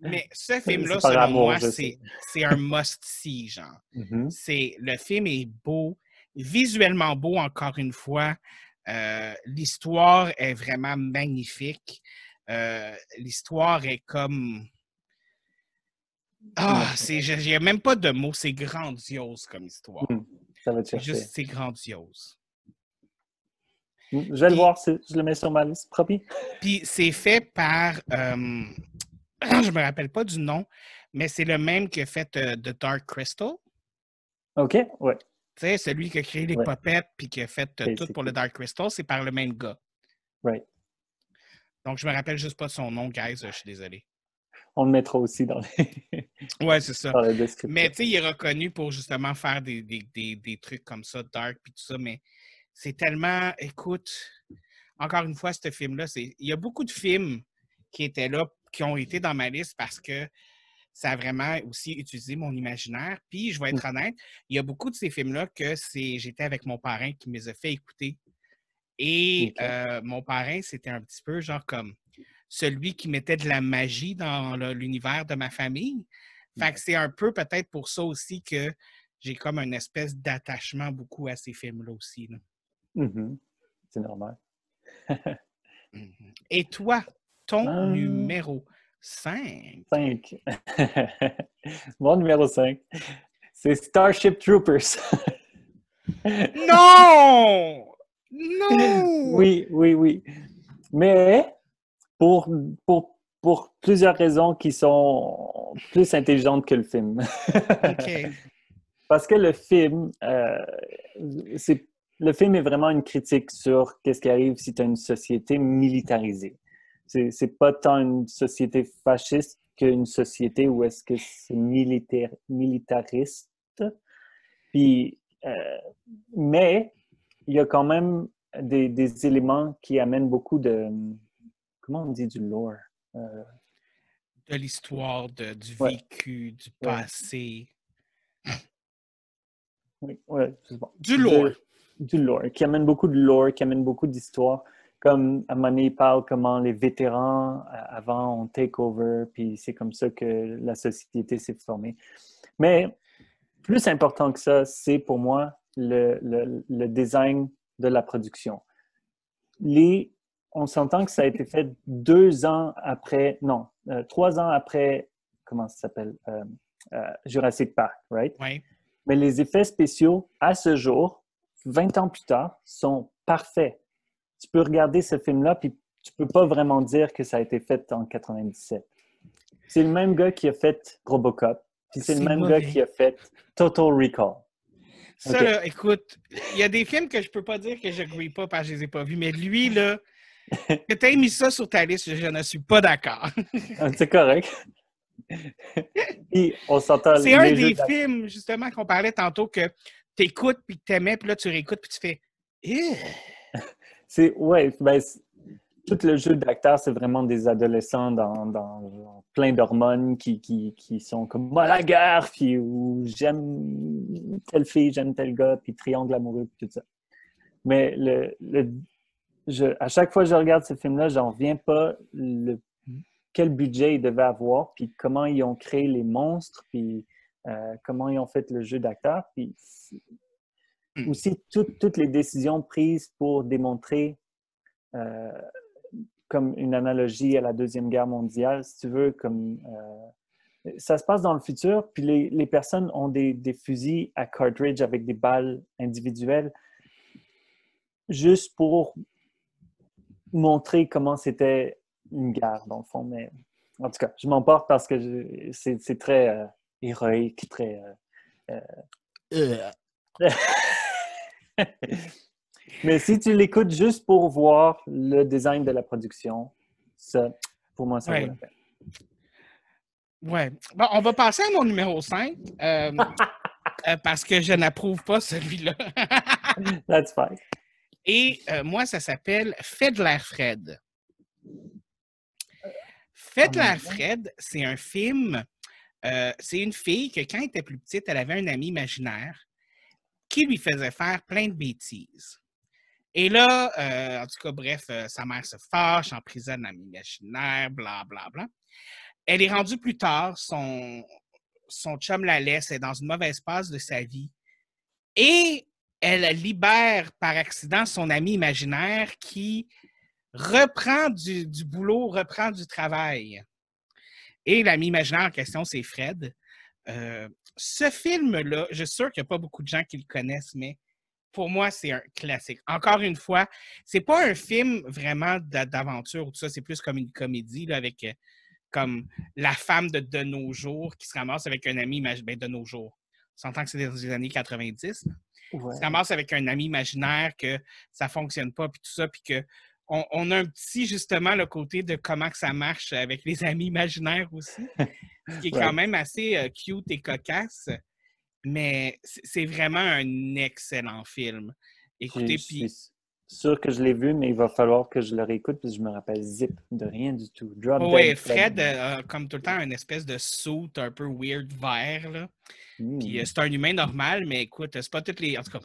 Mais ce film-là, selon moi, c'est un must-see, genre. Mm-hmm. Le film est beau, visuellement beau, encore une fois. Euh, l'histoire est vraiment magnifique. Euh, l'histoire est comme... Ah, c'est, j'ai même pas de mots, c'est grandiose comme histoire. Mm. Juste, c'est grandiose. Je vais le voir, je le mets sur ma liste, promis. Puis c'est fait par, euh, je me rappelle pas du nom, mais c'est le même qui a fait euh, The Dark Crystal. OK, ouais. Tu sais, celui qui a créé les popettes puis qui a fait euh, tout pour le Dark Crystal, c'est par le même gars. Right. Donc, je me rappelle juste pas son nom, guys, je suis désolé. On le mettra aussi dans les. ouais, c'est ça. Mais tu sais, il est reconnu pour justement faire des, des, des trucs comme ça, dark puis tout ça, mais c'est tellement. Écoute, encore une fois, ce film-là, il y a beaucoup de films qui étaient là qui ont été dans ma liste parce que ça a vraiment aussi utilisé mon imaginaire. Puis, je vais être mmh. honnête, il y a beaucoup de ces films-là que c'est j'étais avec mon parrain qui me les a fait écouter. Et euh, mon parrain, c'était un petit peu genre comme celui qui mettait de la magie dans l'univers de ma famille. Fait que c'est un peu peut-être pour ça aussi que j'ai comme une espèce d'attachement beaucoup à ces films-là aussi. Mmh c'est normal. Et toi, ton ah. numéro 5. 5. Mon numéro 5, c'est Starship Troopers. non! Non! Oui, oui, oui. Mais pour, pour, pour plusieurs raisons qui sont plus intelligentes que le film. OK. Parce que le film, euh, c'est le film est vraiment une critique sur qu'est-ce qui arrive si tu as une société militarisée c'est pas tant une société fasciste qu'une société où est-ce que c'est militaire, militariste. Puis, euh, mais il y a quand même des, des, éléments qui amènent beaucoup de. Comment on dit du lore? Euh, de l'histoire, du vécu, du passé. Oui, ouais, c'est bon. Du lore. Du lore, qui amène beaucoup de lore, qui amène beaucoup d'histoire. Comme à parle comment les vétérans euh, avant ont take over, puis c'est comme ça que la société s'est formée. Mais plus important que ça, c'est pour moi le, le, le, design de la production. Les, on s'entend que ça a été fait deux ans après, non, euh, trois ans après, comment ça s'appelle, euh, Jurassic Park, right? Oui. Mais les effets spéciaux, à ce jour, 20 ans plus tard, sont parfaits. Tu peux regarder ce film-là, puis tu peux pas vraiment dire que ça a été fait en 97. C'est le même gars qui a fait Robocop, puis c'est le même gars qui a fait Total Recall. Ça, là, écoute, il y a des films que je peux pas dire que je ne pas parce que je les ai pas vus, mais lui, là, que tu aies mis ça sur ta liste, je ne suis pas d'accord. Ah, c'est correct. on s'entend. C'est un des films, justement, qu'on parlait tantôt, que tu écoutes, puis que tu aimais, puis là, tu réécoutes, puis tu fais. c'est, ouais, ben, tout le jeu d'acteur, c'est vraiment des adolescents dans, plein d'hormones qui, qui, sont comme moi la guerre, puis ou j'aime telle fille, j'aime tel gars, puis triangle amoureux, puis tout ça. Mais le, je, à chaque fois que je regarde ce film-là, j'en reviens pas le quel budget ils devaient avoir, puis comment ils ont créé les monstres, puis euh, comment ils ont fait le jeu d'acteur, puis hmm. aussi toutes les décisions prises pour démontrer, euh, comme une analogie à la Deuxième Guerre mondiale, si tu veux, comme euh, ça se passe dans le futur, puis les, les personnes ont des, des, fusils à cartridge avec des balles individuelles, juste pour montrer comment c'était une guerre, dans le fond. Mais en tout cas, je m'emporte parce que c'est très héroïque, très. Euh, euh, mais si tu l'écoutes juste pour voir le design de la production, ça, pour moi, ça ouais. vaut la peine. Ouais. Bon, on va passer à mon numéro 5 parce que je n'approuve pas celui-là. That's fine. Et moi, ça s'appelle Fait de l'air Fred. Faites la Fred, c'est un film. Euh, c'est une fille que, quand elle était plus petite, elle avait un ami imaginaire qui lui faisait faire plein de bêtises. Et là, euh, en tout cas, bref, euh, sa mère se fâche, emprisonne l'ami imaginaire, bla, bla, bla. Elle est rendue plus tard, son, son chum la laisse, elle est dans une mauvaise passe de sa vie. Et elle libère par accident son ami imaginaire qui reprend du, boulot, reprend du travail. Et l'ami imaginaire en question, c'est Fred. Euh, ce film-là, je suis sûr qu'il n'y a pas beaucoup de gens qui le connaissent, mais pour moi, c'est un classique. Encore une fois, c'est pas un film vraiment d'aventure ou tout ça, c'est plus comme une comédie avec euh, comme la femme de, de nos jours qui se ramasse avec un ami ben, de nos jours. On s'entend que c'est dans les années 90. Ouais. Se ramasse avec un ami imaginaire que ça fonctionne pas, puis tout ça, puis que on, a un petit, justement, le côté de comment que ça marche avec les amis imaginaires aussi, qui est quand même assez euh, cute et cocasse. Mais c'est vraiment un excellent film. Écoutez, puis... sûr que je l'ai vu, mais il va falloir que je le réécoute parce que je me rappelle zip de rien du tout. oui, Fred, euh, comme tout le temps, une espèce de suit un peu weird vert. Là. Puis euh, hmm. c'est un humain normal, mais écoute, c'est pas toutes les. En tout cas,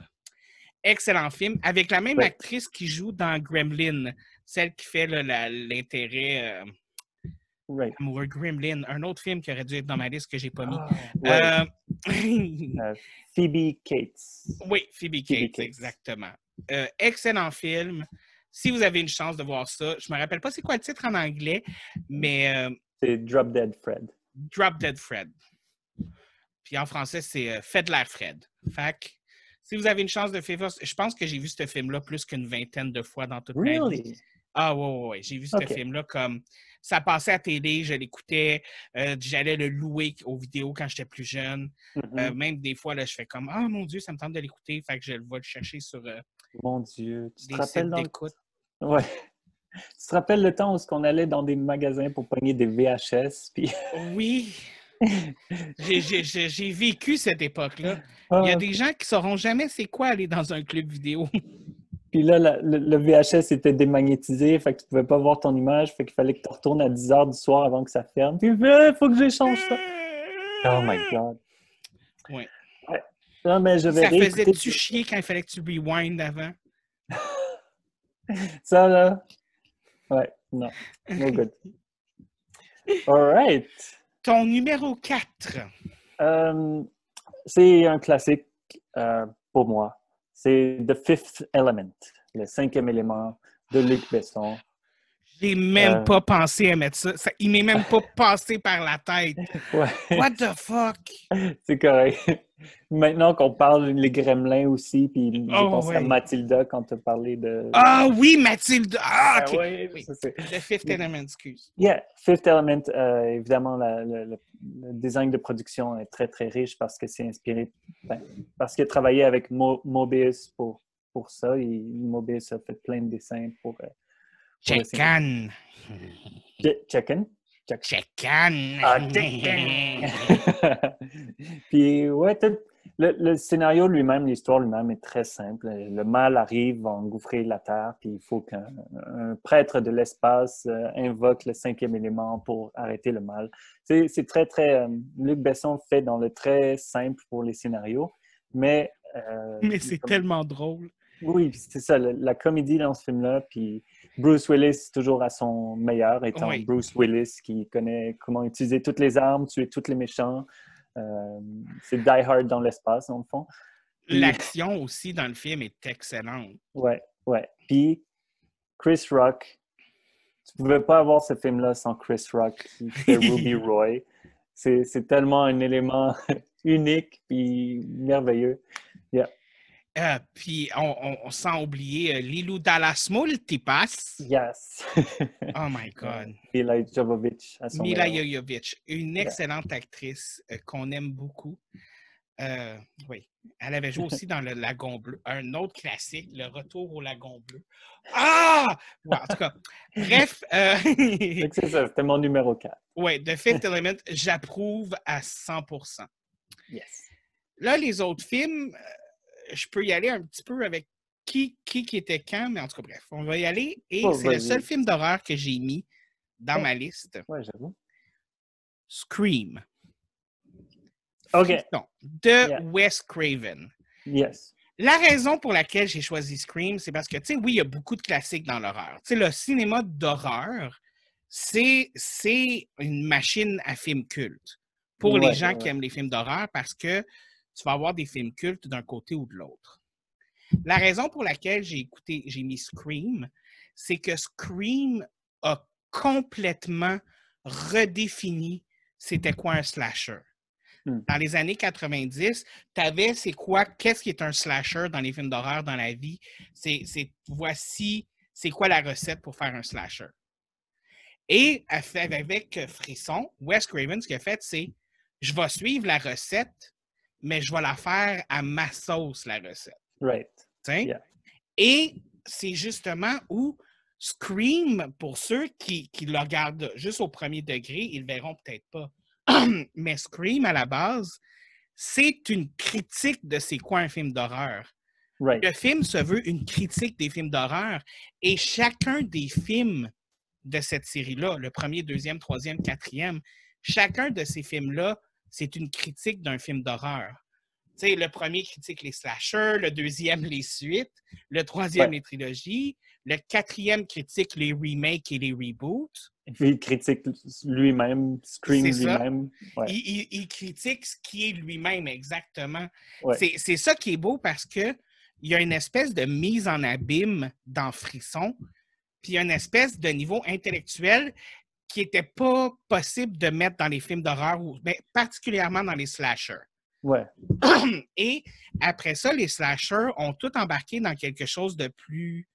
excellent film, avec la même actrice qui joue dans Gremlin, celle qui fait l'intérêt euh, amoureux Gremlin, un autre film qui aurait dû être dans ma liste que j'ai pas mis. Ah, euh, euh, Phoebe Cates. Oui, Phoebe, Cates, exactement. excellent film. Si vous avez une chance de voir ça, je me rappelle pas c'est quoi le titre en anglais, mais... c'est Drop Dead Fred. Drop Dead Fred. Puis en français, c'est Fait de l'air Fred. Fac, si vous avez une chance de faire je pense que j'ai vu ce film-là plus qu'une vingtaine de fois dans toute ma vie. Ah ouais, ouais, ouais. J'ai vu ce film-là comme ça passait à télé, je l'écoutais, euh, j'allais le louer aux vidéos quand j'étais plus jeune. Euh, mm-hmm. même des fois, là, je fais comme Ah mon Dieu, ça me tente de l'écouter, fait que je vais le chercher sur euh, Mon Dieu, tu te rappelles dans Ouais. Tu te rappelles le temps où on allait dans des magasins pour pogner des VHS? Puis... Oui! J'ai vécu cette époque-là. Il y a ah. des gens qui ne sauront jamais c'est quoi aller dans un club vidéo. Puis là, le, VHS était démagnétisé, fait que tu pouvais pas voir ton image, fait qu'il fallait que tu retournes à 10 h du soir avant que ça ferme. Puis il faut que j'échange ça. Oh my God. Ouais. Non, mais je vais ça faisait-tu chier quand il fallait que tu rewind avant? ça, là? Ouais, non. No good. All right. Ton numéro 4. Euh, c'est un classique euh, pour moi. C'est The Fifth Element, le cinquième élément de Luc Besson. J'ai même euh. pas pensé à mettre ça. Il m'est même pas passé par la tête. What the fuck? C'est correct. Maintenant qu'on parle les gremlins aussi, puis je oh, pense à Mathilda quand tu as parlé de. Ah oui, Mathilda! Ah, ok. oui, Le Fifth Element, excuse. Yeah, Fifth Element, euh, évidemment, le, design de production est très, très riche parce que c'est inspiré. Ben, parce qu'il a travaillé avec Mobius pour, pour ça. Et Mobius a fait plein de dessins pour. Euh, Check-in. Check-in? Check-in. Ah, Puis, ouais, le, scénario lui-même, l'histoire lui-même est très simple. Le mal arrive, va engouffrer la Terre, puis il faut qu'un prêtre de l'espace euh, invoque le cinquième élément pour arrêter le mal. C'est très, très... Euh, Luc Besson fait dans le très simple pour les scénarios, mais... Euh, mais c'est tellement drôle. Oui, c'est ça, la, comédie dans ce film-là, puis Bruce Willis toujours à son meilleur, étant Bruce Willis qui connaît comment utiliser toutes les armes, tuer tous les méchants. Euh, c'est Die Hard dans l'espace, en fond. L'action aussi dans le film est excellente. Ouais, ouais. Puis Chris Rock, tu pouvais pas avoir ce film-là sans Chris Rock qui fait Ruby Roy. C'est tellement un élément unique puis merveilleux. Euh, puis, on, on, sans oublier euh, Lilou Dallas Multipass. Yes. oh my God. Mila Jovovich. Mila Jovovich, une excellente actrice euh, qu'on aime beaucoup. oui, elle avait joué aussi dans le Lagon Bleu, un autre classique, Le Retour au Lagon Bleu. Ah! en tout cas, bref. c'est ça, c'était mon numéro 4. Oui, The Fifth Element, j'approuve à 100% Yes. Là, les autres films, je peux y aller un petit peu avec qui, qui, était quand, mais en tout cas, bref, on va y aller. Et oh, c'est le seul film d'horreur que j'ai mis dans ma liste. Ouais, j'avoue. Scream. OK. de Wes Craven. Yes. La raison pour laquelle j'ai choisi Scream, c'est parce que, tu sais, oui, il y a beaucoup de classiques dans l'horreur. Tu sais, le cinéma d'horreur, c'est une machine à film culte pour les gens qui aiment les films d'horreur parce que tu vas avoir des films cultes d'un côté ou de l'autre. La raison pour laquelle j'ai écouté, j'ai mis Scream, c'est que Scream a complètement redéfini c'était quoi un slasher. Hmm. Dans les années 90, tu avais c'est quoi, qu'est-ce qui est un slasher dans les films d'horreur dans la vie? C'est voici, c'est quoi la recette pour faire un slasher? Et avec Frisson, Wes Craven, ce qu'il a fait, c'est je vais suivre la recette mais je vais la faire à ma sauce, la recette. Right. Et c'est justement où Scream, pour ceux qui, qui, le regardent juste au premier degré, ils le verront peut-être pas. mais Scream, à la base, c'est une critique de c'est quoi un film d'horreur. Right. Le film se veut une critique des films d'horreur et chacun des films de cette série-là, le premier, deuxième, troisième, quatrième, chacun de ces films-là c'est une critique d'un film d'horreur. Le premier critique les slashers, le deuxième les suites, le troisième les trilogies, le quatrième critique les remakes et les reboots. il critique lui-même, Scream lui-même. Il, critique ce qui est lui-même, exactement. C'est ça qui est beau parce que il y a une espèce de mise en abîme dans Frisson, puis il y a une espèce de niveau intellectuel qui n'était pas possible de mettre dans les films d'horreur, mais particulièrement dans les slashers. Ouais. Et après ça, les slashers ont tout embarqué dans quelque chose de plus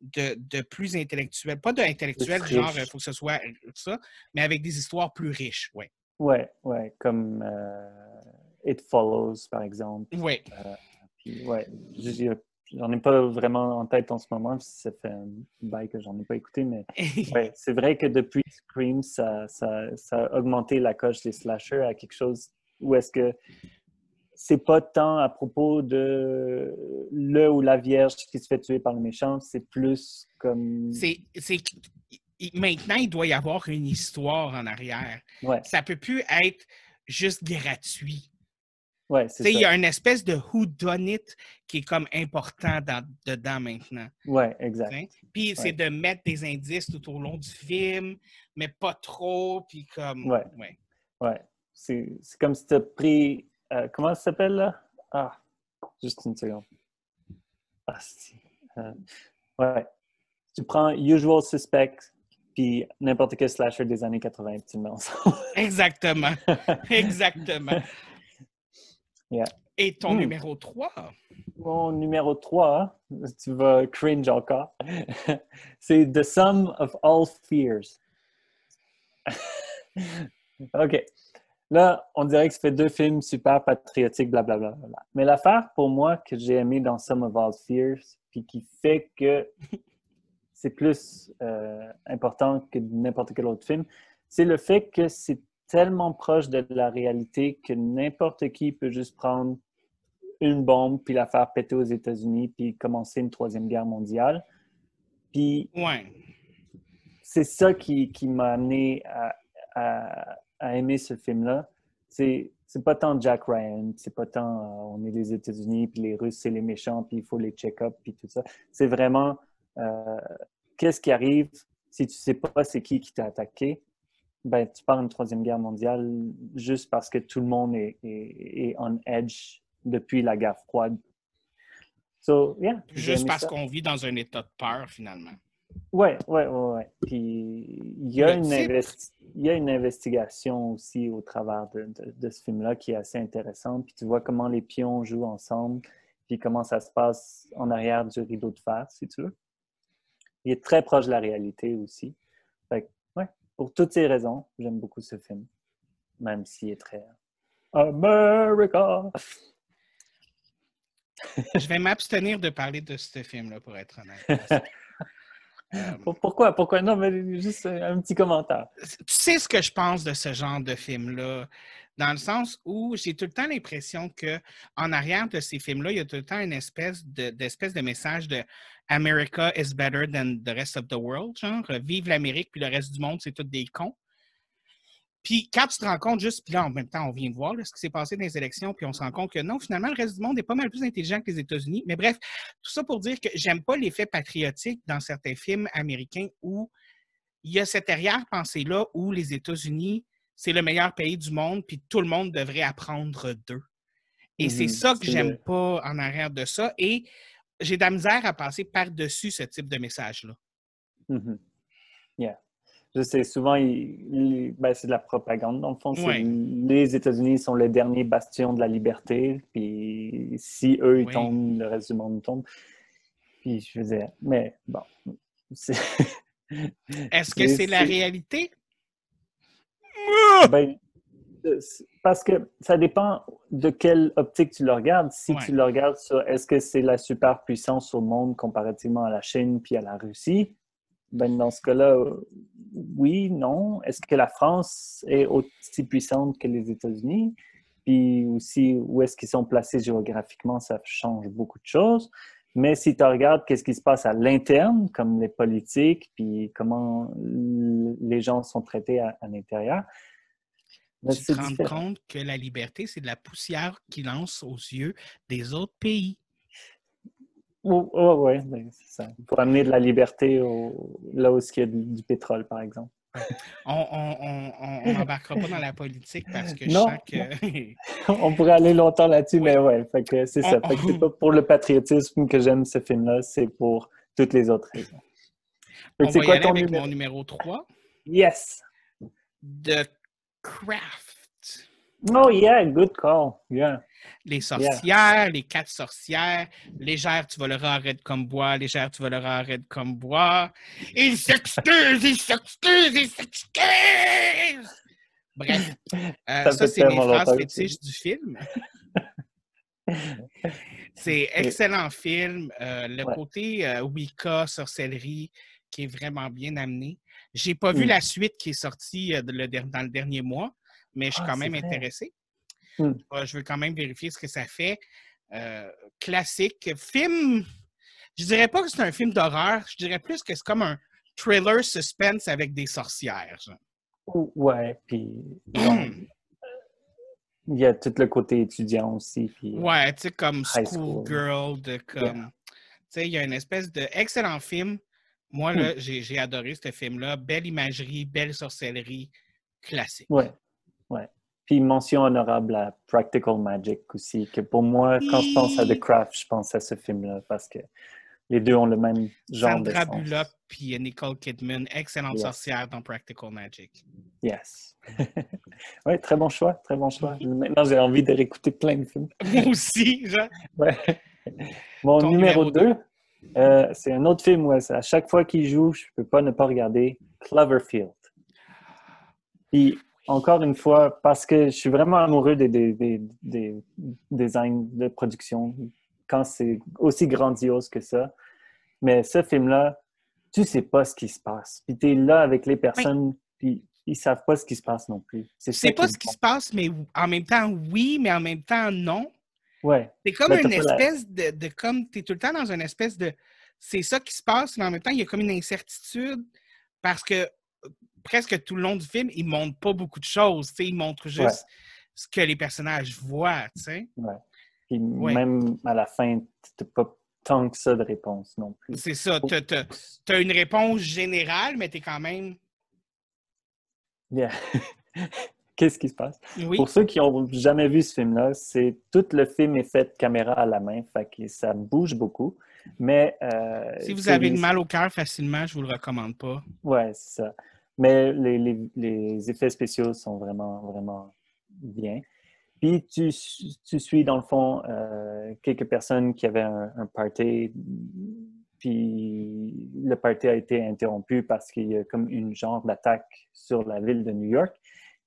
de, plus intellectuel. Pas de intellectuel, genre il faut que ce soit ça, mais avec des histoires plus riches, oui. Ouais, ouais, comme euh, It Follows, par exemple. Oui. Euh, ouais, J'en ai pas vraiment en tête en ce moment, ça fait un bail que j'en ai pas écouté, mais c'est vrai que depuis Scream, ça, ça, a augmenté la coche des slashers à quelque chose où est-ce que c'est pas tant à propos de le ou la vierge qui se fait tuer par le méchant, c'est plus comme. C'est, maintenant, il doit y avoir une histoire en arrière. Ouais. Ça peut plus être juste gratuit. Ouais. Il y a une espèce de who done it qui est comme important dedans maintenant. Ouais, exact. Puis c'est de mettre des indices tout au long du film, mais pas trop, puis comme... Ouais. Ouais. C'est comme si tu as pris... Euh, comment ça s'appelle, là? Ah, juste une seconde. Ah, si. Euh, ouais. Tu prends Usual Suspect, puis n'importe quel slasher des années 80, tu le mets ensemble. Exactement. Exactement. Et ton Hmm. numéro 3? Mon numéro 3, tu vas cringe encore, c'est The Sum of All Fears. OK. Là, on dirait que ça fait deux films super patriotiques, blablabla. Mais l'affaire pour moi que j'ai aimé dans Sum of All Fears, puis qui fait que c'est plus euh, important que n'importe quel autre film, c'est le fait que c'est tellement proche de la réalité que n'importe qui peut juste prendre une bombe puis la faire péter aux États-Unis puis commencer une troisième guerre mondiale. Puis ouais. c'est ça qui, qui m'a amené à, à, à, aimer ce film-là. C'est c'est pas tant Jack Ryan, c'est pas tant euh, on est les États-Unis puis les Russes c'est les méchants puis il faut les check-up puis tout ça. C'est vraiment euh, qu'est-ce qui arrive si tu sais pas c'est qui qui t'a attaqué? Ben, tu pars une troisième guerre mondiale juste parce que tout le monde est, est, est on edge depuis la guerre froide. So, yeah, juste parce qu'on vit dans un état de peur, finalement. Oui, oui, oui. Ouais. Puis il y, a une il y a une investigation aussi au travers de, de, de ce film-là qui est assez intéressante. Puis tu vois comment les pions jouent ensemble, puis comment ça se passe en arrière du rideau de fer, si tu veux. Il est très proche de la réalité aussi. Fait que, ouais, pour toutes ces raisons, j'aime beaucoup ce film, même s'il est très America. Je vais m'abstenir de parler de ce film-là, pour être honnête. Euh, Pourquoi? Pourquoi? Non, mais juste un petit commentaire. Tu sais ce que je pense de ce genre de film-là, dans le sens où j'ai tout le temps l'impression qu'en arrière de ces films-là, il y a tout le temps une espèce de, d'espèce de message de America is better than the rest of the world, genre vive l'Amérique puis le reste du monde, c'est tous des cons. Puis quand tu te rends compte juste, puis là en même temps, on vient de voir là, ce qui s'est passé dans les élections, puis on se rend compte que non, finalement, le reste du monde est pas mal plus intelligent que les États-Unis. Mais bref, tout ça pour dire que j'aime pas l'effet patriotique dans certains films américains où il y a cette arrière-pensée-là où les États-Unis, c'est le meilleur pays du monde, puis tout le monde devrait apprendre d'eux. Et mm -hmm. c'est ça que j'aime pas en arrière de ça. Et j'ai de la misère à passer par-dessus ce type de message-là. Mm -hmm. Yeah. Je sais, souvent, ben, c'est de la propagande. Dans le fond, ouais. les États-Unis sont le dernier bastion de la liberté. Puis si eux, ils oui. tombent, le reste du monde tombe. Puis je faisais, mais bon. Est-ce que c'est la réalité? Ben, parce que ça dépend de quelle optique tu le regardes. Si ouais. tu le regardes sur est-ce que c'est la superpuissance au monde comparativement à la Chine puis à la Russie, ben dans ce cas-là, oui, non. Est-ce que la France est aussi puissante que les États-Unis? Puis aussi, où est-ce qu'ils sont placés géographiquement, ça change beaucoup de choses. Mais si tu regardes qu'est-ce qui se passe à l'interne, comme les politiques, puis comment les gens sont traités à, à l'intérieur, ben tu te rends différent. compte que la liberté, c'est de la poussière qui lance aux yeux des autres pays. Oh, oh oui, c'est ça. Pour amener de la liberté au, là où il y a du, pétrole, par exemple. On n'embarquera pas dans la politique parce que non, je sens que. on pourrait aller longtemps là-dessus, oui. mais ouais, fait que c'est ça. Fait que c'est pas pour le patriotisme que j'aime ce film-là, c'est pour toutes les autres raisons. Fait on va quoi y aller ton avec numéro? mon numéro? 3. Yes. Craft. Oh yeah, good call. Yeah. Les sorcières, yeah. les quatre sorcières. Légère, tu vas leur arrêter comme bois. Légère, tu vas leur arrêter comme bois. Ils s'excusent, ils s'excusent, ils s'excusent! Bref, euh, ça, ça c'est mes phrases fétiches du film. c'est excellent film. Euh, le ouais. côté euh, Wicca, sorcellerie, qui est vraiment bien amené. J'ai pas mm. vu la suite qui est sortie euh, le, dans le dernier mois, mais je suis ah, quand même intéressé. Hmm. Euh, je veux quand même vérifier ce que ça fait. Euh, classique. Film, je dirais pas que c'est un film d'horreur, je dirais plus que c'est comme un thriller suspense avec des sorcières. genre. Ouais, puis il y a tout le côté étudiant aussi. Puis, Ouais, tu sais, comme High Schoolgirl, de comme. Tu sais, il y a une espèce de excellent film. Moi, hmm. là, j'ai, adoré ce film-là. Belle imagerie, belle sorcellerie classique. Ouais. ouais. Puis mention honorable à Practical Magic aussi, que pour moi, quand je pense à The Craft, je pense à ce film-là parce que les deux ont le même genre Sandra de Bullock puis Nicole Kidman, excellente sorcière dans Practical Magic. Yes. oui, très bon choix, très bon choix. Maintenant, j'ai envie de réécouter plein de films. Moi aussi, Jean. Ouais. Mon numéro 2, euh, c'est un autre film où à chaque fois qu'il joue, je ne peux pas ne pas regarder Cloverfield. Puis encore une fois, parce que je suis vraiment amoureux des, des, designs de production quand c'est aussi grandiose que ça. Mais ce film-là, tu ne sais pas ce qui se passe. Puis tu es là avec les personnes, oui. puis ils savent pas ce qui se passe non plus. C'est pas ce qui se passe, mais en même temps, oui, mais en même temps, non. Ouais, C'est comme Ben, une la- espèce de, de comme tu es tout le temps dans une espèce de c'est ça qui se passe, mais en même temps, il y a comme une incertitude parce que presque tout le long du film, il montre pas beaucoup de choses. tu sais, Il montre juste Ouais. ce que les personnages voient. tu sais. ouais. Puis Ouais. même à la fin, tu n'as pas tant que ça de réponse non plus. C'est ça. Tu as, une réponse générale, mais tu es quand même. Yeah. Qu'est-ce qui se passe? Oui. Pour ceux qui n'ont jamais vu ce film-là, c'est tout le film est fait caméra à la main, fait que ça bouge beaucoup. Mais euh, Si vous avez le mal au cœur facilement, je vous le recommande pas. Ouais, c'est ça. Mais les, les- les effets spéciaux sont vraiment, vraiment bien. Puis tu, tu suis, dans le fond, euh, quelques personnes qui avaient un, un party, puis le party a été interrompu parce qu'il y a comme une genre d'attaque sur la ville de New York.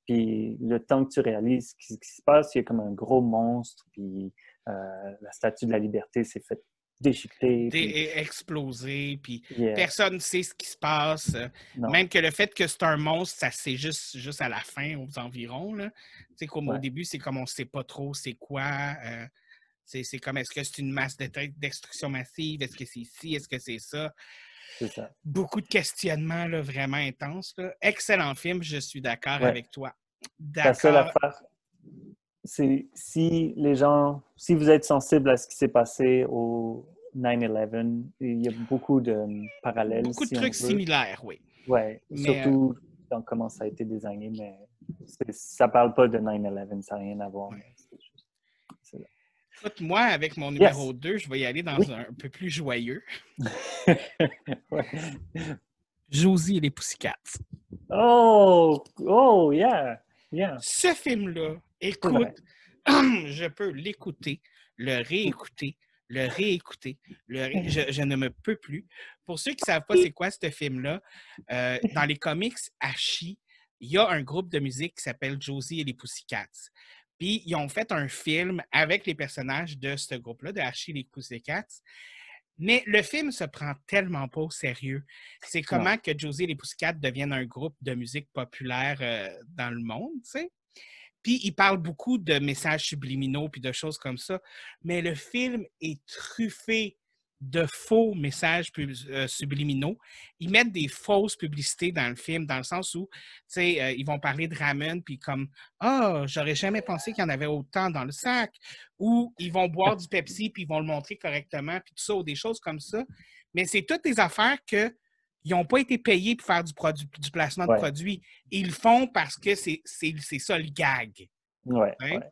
Puis le temps que tu réalises ce qui, se passe, il y a comme un gros monstre, puis euh, la statue de la liberté s'est faite déchiqueter. T'es puis- explosé, puis Yeah, personne ne sait ce qui se passe. non. Même que le fait que c'est un monstre, ça c'est juste, juste à la fin, aux environs. Là. Tu sais, comme au début, c'est comme on ne sait pas trop c'est quoi. euh, c'est comme est-ce que c'est une masse de destruction massive? Est-ce que c'est ci? Est-ce que c'est ça? Ça. Beaucoup de questionnements là, vraiment intenses. là. Excellent film, je suis d'accord Ouais. avec toi. La seule affaire, c'est si les gens, si vous êtes sensible à ce qui s'est passé au 9-11, il y a beaucoup de euh, parallèles. Beaucoup de si trucs similaires, oui. Mais, surtout dans comment ça a été désigné, mais ça parle pas de 9-11, ça n'a rien à voir. Ouais. mais c'est juste- c'est là. Écoute, moi, avec mon numéro 2, je vais y aller dans Oui. un, un peu plus joyeux. Ouais. Josie et les Pussycats. Oh, oh, yeah, yeah. Ce film-là, écoute, je peux l'écouter, le réécouter, le réécouter, le ré- je, je ne me peux plus. Pour ceux qui ne savent pas c'est quoi ce film-là, euh, dans les comics Hachi, il y a un groupe de musique qui s'appelle Josie et les Pussycats. Puis ils ont fait un film avec les personnages de ce groupe-là, de Hachi et les Pussycats. Mais le film se prend tellement pas au sérieux. C'est comment que Josie et les Pussycats deviennent un groupe de musique populaire euh, dans le monde, tu sais. Puis il parle beaucoup de messages subliminaux puis de choses comme ça. Mais le film est truffé de faux messages pub- euh, subliminaux. Ils mettent des fausses publicités dans le film, dans le sens où, tu sais, euh, ils vont parler de ramen, puis comme « Ah, j'aurais jamais pensé qu'il y en avait autant dans le sac », ou ils vont boire du Pepsi, puis ils vont le montrer correctement, puis tout ça, ou des choses comme ça. Mais c'est toutes des affaires que ils n'ont pas été payés pour faire du, produit, du placement de produits. Ils le font parce que c'est ça le gag. Ouais, Hein? ouais.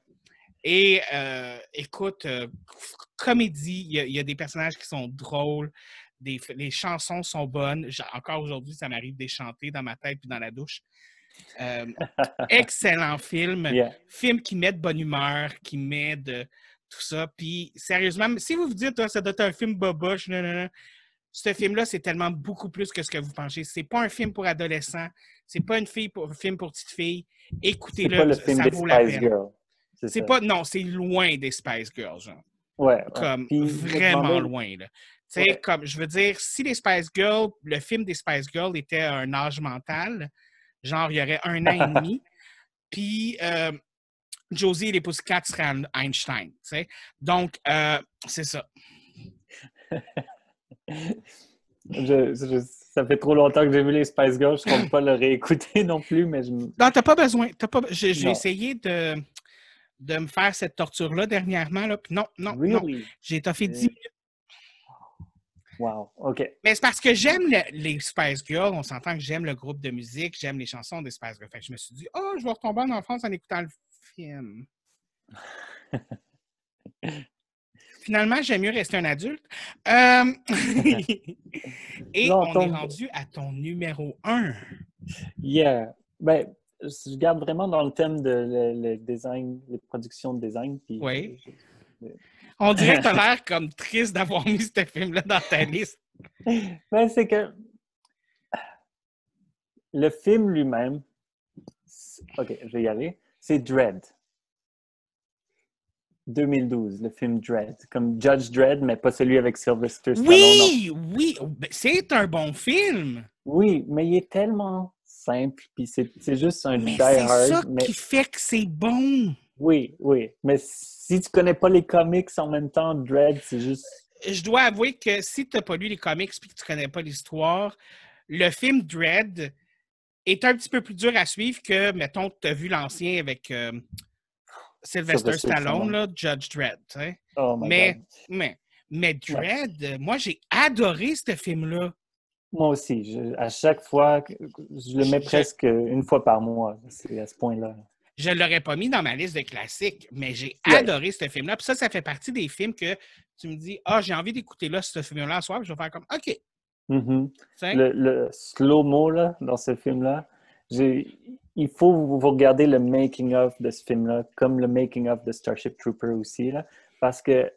Et euh, écoute, euh, comédie, il y, a- il y a des personnages qui sont drôles, des, les chansons sont bonnes. Encore aujourd'hui, ça m'arrive de les chanter dans ma tête puis dans la douche. Euh, excellent film. Yeah. Film qui met de bonne humeur, qui met de tout ça. Puis sérieusement, si vous vous dites, Ah, ça doit être un film boboche, non, non, non. Ce film-là, c'est tellement beaucoup plus que ce que vous pensez. C'est pas un film pour adolescents. C'est pas une fille pour, un film pour petite fille. Écoutez-le, ça vaut la peine. C'est pas, non, c'est loin des Spice Girls, genre. Ouais. Comme Puis, vraiment loin, là. Tu sais, Ouais. comme, je veux dire, si les Spice Girls, le film des Spice Girls était à un âge mental, genre, il y aurait un an et demi, puis euh, Josie et les Pussycats seraient Einstein. Donc, euh, c'est ça. ça fait trop longtemps que j'ai vu les Spice Girls, je ne compte pas le réécouter non plus, mais je... Non, t'as pas besoin. Pas... J'ai essayé de, de me faire cette torture-là dernièrement, là, non, non, non. J'ai fait 10 minutes. Wow, OK. Mais c'est parce que j'aime les Spice Girls, on s'entend que j'aime le groupe de musique, j'aime les chansons des Spice Girls. Fait que je me suis dit, oh, je vais retomber en enfance en écoutant le film. Finalement, j'aime mieux rester un adulte. Euh, et on est rendu à ton numéro 1. Yeah. Ben, je garde vraiment dans le thème de le, design, les productions de design. oui. On dirait que tu as l'air comme triste d'avoir mis ce film-là dans ta liste. Ben, c'est que le film lui-même, OK, je vais y aller, c'est Dread. 2012, le film Dread. Comme Judge Dread, mais pas celui avec Sylvester Stallone. Oui, oui, ben, c'est un bon film. Oui, mais il est tellement simple, puis c'est juste un die hard. C'est ça qui fait que c'est bon. Oui, oui, mais si tu connais pas les comics en même temps, Dread, c'est juste... Je dois avouer que si tu n'as pas lu les comics et que tu connais pas l'histoire, le film Dread est un petit peu plus dur à suivre que, mettons, tu as vu l'ancien avec... Euh, Sylvester, Stallone, là, Judge Dredd. Oh mais, mais, mais Dredd, moi, j'ai adoré ce film-là. Moi aussi. à chaque fois, je le mets presque une fois par mois. C'est à ce point-là. Je ne l'aurais pas mis dans ma liste de classiques, mais j'ai adoré ce film-là. Puis ça, ça fait partie des films que tu me dis Ah, j'ai envie d'écouter là, ce film-là ce soir. je vais faire comme OK. Mm-hmm. le, le slow-mo dans ce film-là, il faut vous regarder le making-of de ce film-là, comme le making-of de Starship Trooper aussi, là, parce que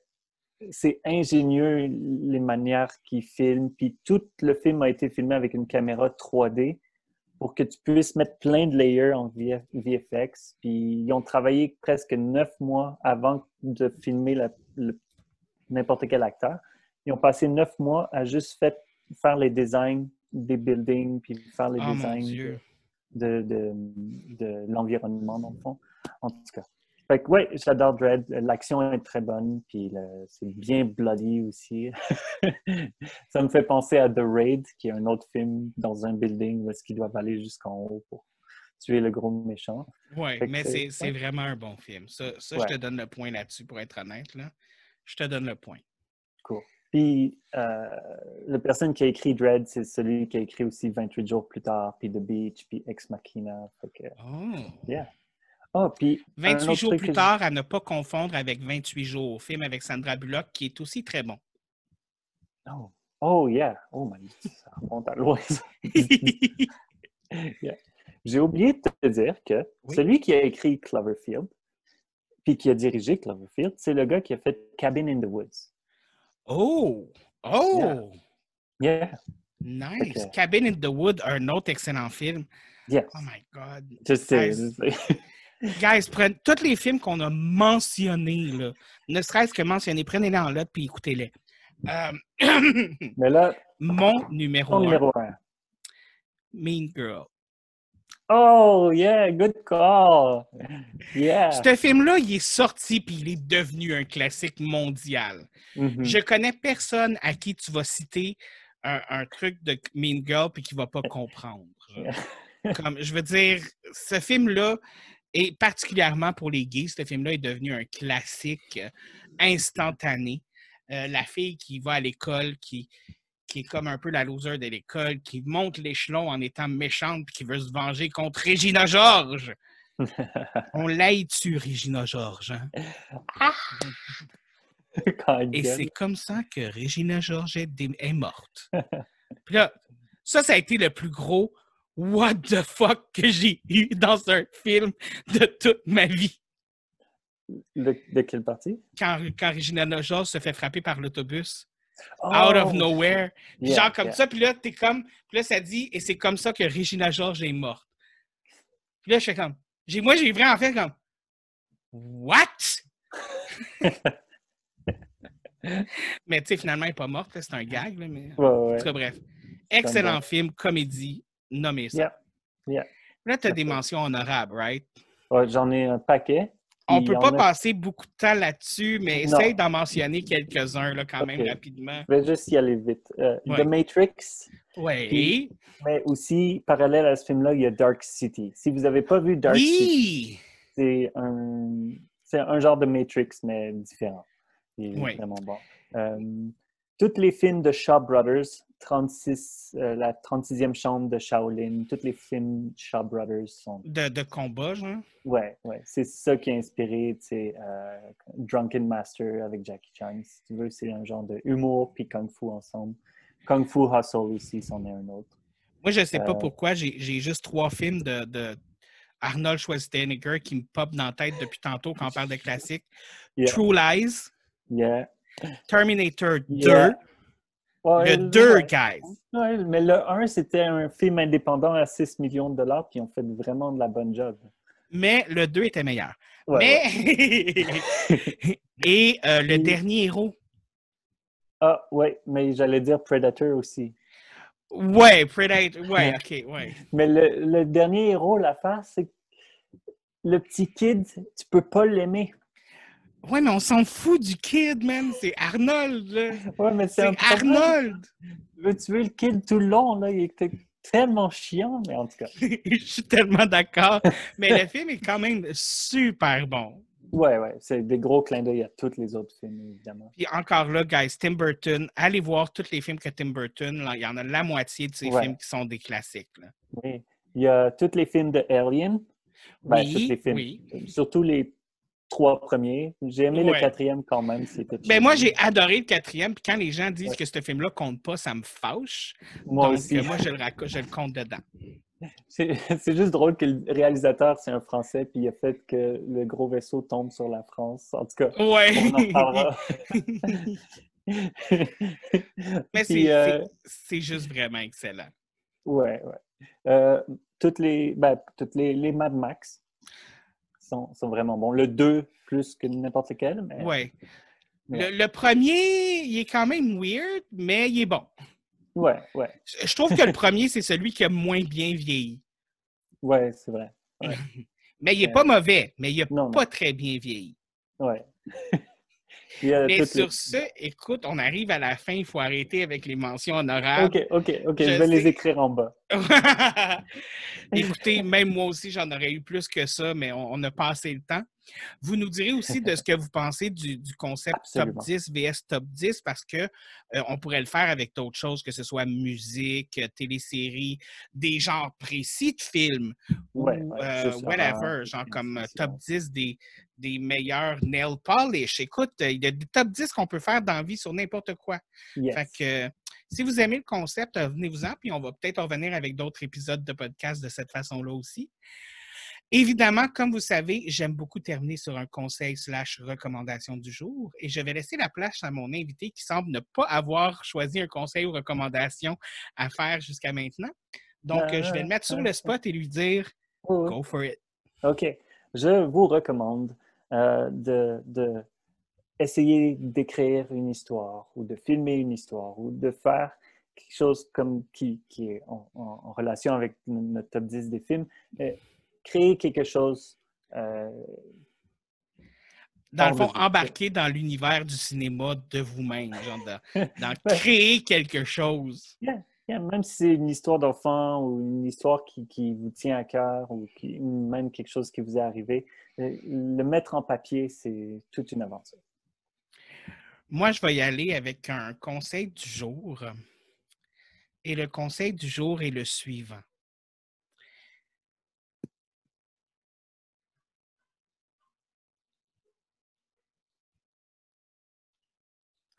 c'est ingénieux les manières qu'il filme, puis tout le film a été filmé avec une caméra 3D pour que tu puisses mettre plein de layers en VFX. Puis ils ont travaillé presque neuf mois avant de filmer n'importe quel acteur. Ils ont passé neuf mois à juste fait, faire les designs des buildings, puis faire les oh designs de, de, de l'environnement, dans le fond. En tout cas. Fait que, ouais, j'adore Dread. L'action est très bonne, puis c'est bien bloody aussi. ça me fait penser à The Raid, qui est un autre film dans un building où est-ce qu'ils doivent aller jusqu'en haut pour tuer le gros méchant. Oui, mais c'est vraiment un bon film. Ça, ça je te donne le point là-dessus, pour être honnête. Là. Je te donne le point. Cool. Puis, euh, la personne qui a écrit Dread, c'est celui qui a écrit aussi 28 jours plus tard, puis The Beach, puis Ex Machina. Fait oh! Yeah. Oh, puis 28 jours plus tard, à ne pas confondre avec 28 jours, film avec Sandra Bullock, qui est aussi très bon. Oh, oh yeah. Oh my ça remonte à loin. J'ai oublié de te dire que celui qui a écrit Cloverfield, puis qui a dirigé Cloverfield, c'est le gars qui a fait Cabin in the Woods. Oh! Oh! Yeah. Nice. Cabin in the Wood, un autre excellent film. Yes. Oh my God. Je sais. Guys, prenez tous les films qu'on a mentionnés, là, ne serait-ce que mentionnés, prenez-les en note puis écoutez-les. Euh... Mais là, mon numéro, un. numéro un. Mean Girl. Oh, yeah, good call. Yeah. Ce film-là, il est sorti puis il est devenu un classique mondial. Mm-hmm. Je connais personne à qui tu vas citer un, truc de Mean Girl puis qui va pas comprendre. Comme, je veux dire, ce film-là, et particulièrement pour les gays, ce film-là est devenu un classique instantané. Euh, la fille qui va à l'école, qui, qui est comme un peu la loser de l'école, qui monte l'échelon en étant méchante puis qui veut se venger contre Regina George. On l'aide dessus, Regina George. Hein? Ah! Et c'est comme ça que Regina George est, morte. Puis là, ça, ça a été le plus gros What the fuck que j'ai eu dans un film de toute ma vie? De, quelle partie? Quand, quand Regina George se fait frapper par l'autobus out of oh, nowhere. genre comme ça, puis là, t'es comme, puis là, ça dit, et c'est comme ça que Regina George est morte. Puis là, je fais comme, moi, j'ai vraiment fait comme, what? mais tu sais, finalement, elle n'est pas morte, c'est un gag, là, mais. En tout cas, bref. Excellent film, comédie, nommé ça. Yeah. Là, tu as des mentions honorables, right? J'en ai un paquet. On ne peut pas a... passer beaucoup de temps là-dessus, mais Non. essaye d'en mentionner quelques-uns quand même rapidement. Je vais juste y aller vite. Euh, Ouais. The Matrix, Oui. mais aussi, parallèle à ce film-là, il y a Dark City. Si vous n'avez pas vu Dark City, c'est un, c'est un genre de Matrix, mais différent. Il est Oui. vraiment bon. Euh, tous les films de Shaw Brothers, 36, euh, la 36e chambre de Shaolin, tous les films Shaw Brothers sont. De, de combat, genre? Ouais, ouais. C'est ça qui a inspiré, tu sais, euh, Drunken Master avec Jackie Chan. Si tu veux, c'est un genre de humour puis Kung Fu ensemble. Kung Fu Hustle aussi, c'en est un autre. Moi, je sais pas Euh, pourquoi, j'ai j'ai juste trois films de, de Arnold Schwarzenegger qui me pop dans la tête depuis tantôt quand on parle de classiques. Yeah. True Lies, Yeah. Terminator 2, Yeah. Ouais, le 2, ouais. guys. Ouais, mais le 1, c'était un film indépendant à 6 millions de dollars, puis ils ont fait vraiment de la bonne job. Mais le 2 était meilleur. Mais. Et euh, le dernier héros? Ah, ouais, mais j'allais dire Predator aussi. Ouais, Predator. Ouais, ok, ouais. Mais le, le dernier héros, l'affaire, c'est que le petit kid, tu peux pas l'aimer. Ouais, mais on s'en fout du kid, man. C'est Arnold, là. Ouais, mais c'est. Arnold. Tu veux le kid tout le long, là, il était tellement chiant, mais en tout cas. Je suis tellement d'accord. Mais le film est quand même super bon. Ouais, ouais, c'est des gros clins d'œil à tous les autres films, évidemment. Puis encore là, guys, Tim Burton, allez voir tous les films que Tim Burton, là, il y en a la moitié de ses Ouais. films qui sont des classiques. là. Oui. Il y a tous les films de Alien. Ben, Oui, tous les films. oui. Surtout les trois premiers. J'ai aimé Ouais. le quatrième quand même. Ben, moi, j'ai adoré le quatrième, puis quand les gens disent Ouais. que ce film-là compte pas, ça me fâche. Moi Donc, aussi. moi, je le, raco- je le compte dedans. C'est juste drôle que le réalisateur, c'est un Français, puis il a fait que le gros vaisseau tombe sur la France. En tout cas, Ouais. on en parlera. Mais c'est euh, c'est juste vraiment excellent. Ouais, ouais. Euh, toutes les, ben, toutes les, les Mad Max sont, sont vraiment bons. Le 2 plus que n'importe lequel, mais Ouais. Ouais. Le, le premier, il est quand même weird, mais il est bon. ouais, ouais, Je je trouve que le premier, c'est celui qui a moins bien vieilli. ouais, c'est vrai. Mais il n'est pas mauvais, mais il n'a non. pas très bien vieilli. Ouais. A Mais sur les- ce, écoute, on arrive à la fin, il faut arrêter avec les mentions honorables. Ok, ok, ok, Je je vais les écrire en bas. Écoutez, même moi aussi, j'en aurais eu plus que ça, mais on on n'a pas assez le temps. Vous nous direz aussi de ce que vous pensez du, du concept Absolument. top 10 VS top 10 parce que euh, on pourrait le faire avec d'autres choses, que ce soit musique, télésérie, des genres précis de films ou Ouais, ouais, euh, whatever, horreur, genre comme euh, top ça. 10 des, des meilleurs nail polish. Écoute, il y a des top 10 qu'on peut faire dans la vie sur n'importe quoi. Yes. Fait que si vous aimez le concept, euh, venez-vous-en, puis on va peut-être revenir avec d'autres épisodes de podcast de cette façon-là aussi. Évidemment, comme vous savez, j'aime beaucoup terminer sur un conseil slash recommandation du jour et je vais laisser la place à mon invité qui semble ne pas avoir choisi un conseil ou recommandation à faire jusqu'à maintenant. Donc, euh, je vais le mettre sur le spot et lui dire oui. Go for it. OK. Je vous recommande euh, de, de essayer d'écrire une histoire ou de filmer une histoire ou de faire quelque chose comme qui, qui est en, en- en relation avec notre top 10 des films. Euh, créer quelque chose euh, Dans le fond, embarquer dans l'univers du cinéma de vous-même, genre dans créer quelque chose. Yeah, même si c'est une histoire d'enfant ou une histoire qui, vous tient à cœur ou même quelque chose qui vous est arrivé, euh, le mettre en papier, c'est toute une aventure. Moi, je vais y aller avec un conseil du jour. Et le conseil du jour est le suivant.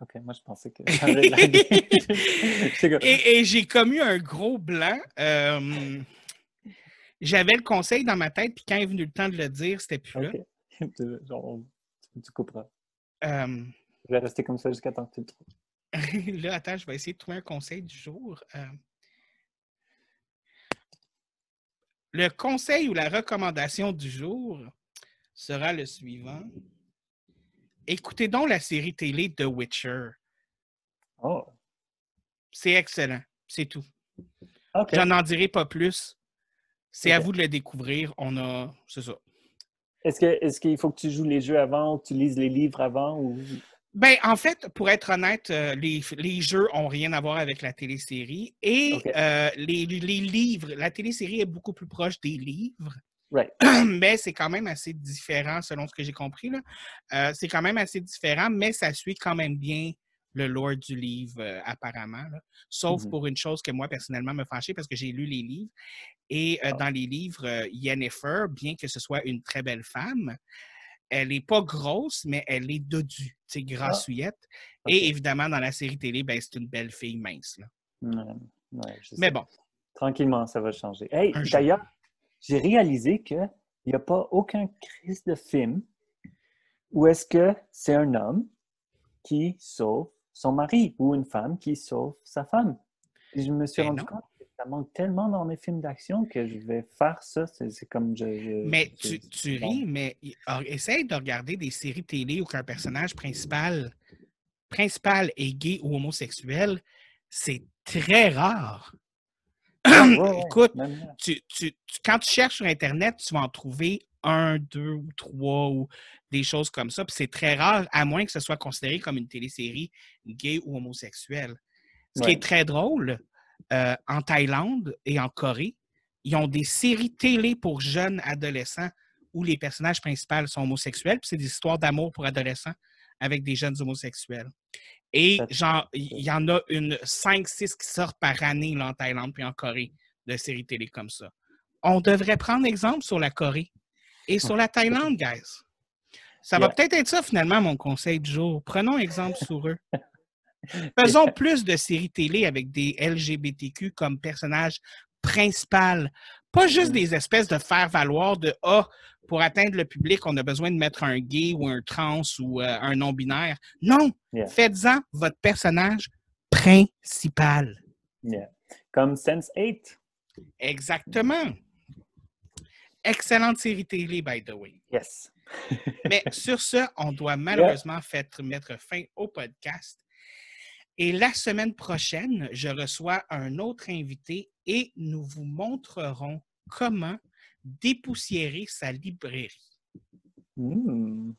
OK, moi, je pensais que j'avais Et, et j'ai commis un gros blanc. Euh, J'avais le conseil dans ma tête, puis quand est venu le temps de le dire, c'était plus là. Genre, tu couperas. Euh, Je vais rester comme ça jusqu'à temps que tu le trouves. là, attends, je vais essayer de trouver un conseil du jour. Euh, Le conseil ou la recommandation du jour sera le suivant. Écoutez donc la série télé The Witcher. Oh, C'est excellent. C'est tout. J'en en dirai pas plus. C'est à vous de le découvrir. On a. C'est ça. Est-ce qu'il faut que tu joues les jeux avant ou que tu lises les livres avant ou? Ben, en fait, pour être honnête, euh, les, les jeux ont rien à voir avec la télésérie. Et euh, les, les livres, la télésérie est beaucoup plus proche des livres. Right. mais c'est quand même assez différent selon ce que j'ai compris. là. Euh, c'est quand même assez différent, mais ça suit quand même bien le lore du livre, euh, apparemment. là. Sauf Mhm. pour une chose que moi, personnellement, me fâchait parce que j'ai lu les livres. Et euh, Ah. dans les livres, Yennefer, bien que ce soit une très belle femme, elle n'est pas grosse, mais elle est dodue, tu sais, grassouillette. ok. Et évidemment, dans la série télé, ben, c'est une belle fille mince. là. Ouais, Mais bon, Tranquillement, ça va changer. Hey, d'ailleurs, j'ai réalisé qu'il n'y a pas aucun crise de film où est-ce que c'est un homme qui sauve son mari ou une femme qui sauve sa femme. Et je me suis Ben rendu non. compte que ça manque tellement dans les films d'action que je vais faire ça. C'est comme je. je- mais je- tu, tu bon. ris, mais or, essaye de regarder des séries télé où qu'un personnage principal, principal est gay ou homosexuel. C'est très rare. Écoute, même là. tu, tu- tu- quand tu cherches sur Internet, tu vas en trouver un, deux ou trois ou des choses comme ça. Puis c'est très rare, à moins que ce soit considéré comme une télésérie gay ou homosexuelle. Ce qui est très drôle, euh, en Thaïlande et en Corée, ils ont des séries télé pour jeunes adolescents où les personnages principaux sont homosexuels. Puis c'est des histoires d'amour pour adolescents avec des jeunes homosexuels. Et genre, il y en a une 5-6 qui sortent par année là, en Thaïlande puis en Corée de séries télé comme ça. On devrait prendre exemple sur la Corée et sur la Thaïlande, guys. Ça va Yeah. peut-être être ça finalement mon conseil du jour. Prenons exemple sur eux. Faisons plus de séries télé avec des LGBTQ comme personnages principaux. Pas juste des espèces de faire-valoir de Ah, pour atteindre le public, on a besoin de mettre un gay ou un trans ou euh, un non-binaire. Non! Yeah. Faites-en votre personnage principal. Yeah. Comme Sense 8. Exactement. Excellente série télé, by the way. Yes. Mais sur ce, on doit malheureusement mettre fin au podcast. Et la semaine prochaine, je reçois un autre invité et nous vous montrerons comment dépoussiérer sa librairie. Hmm.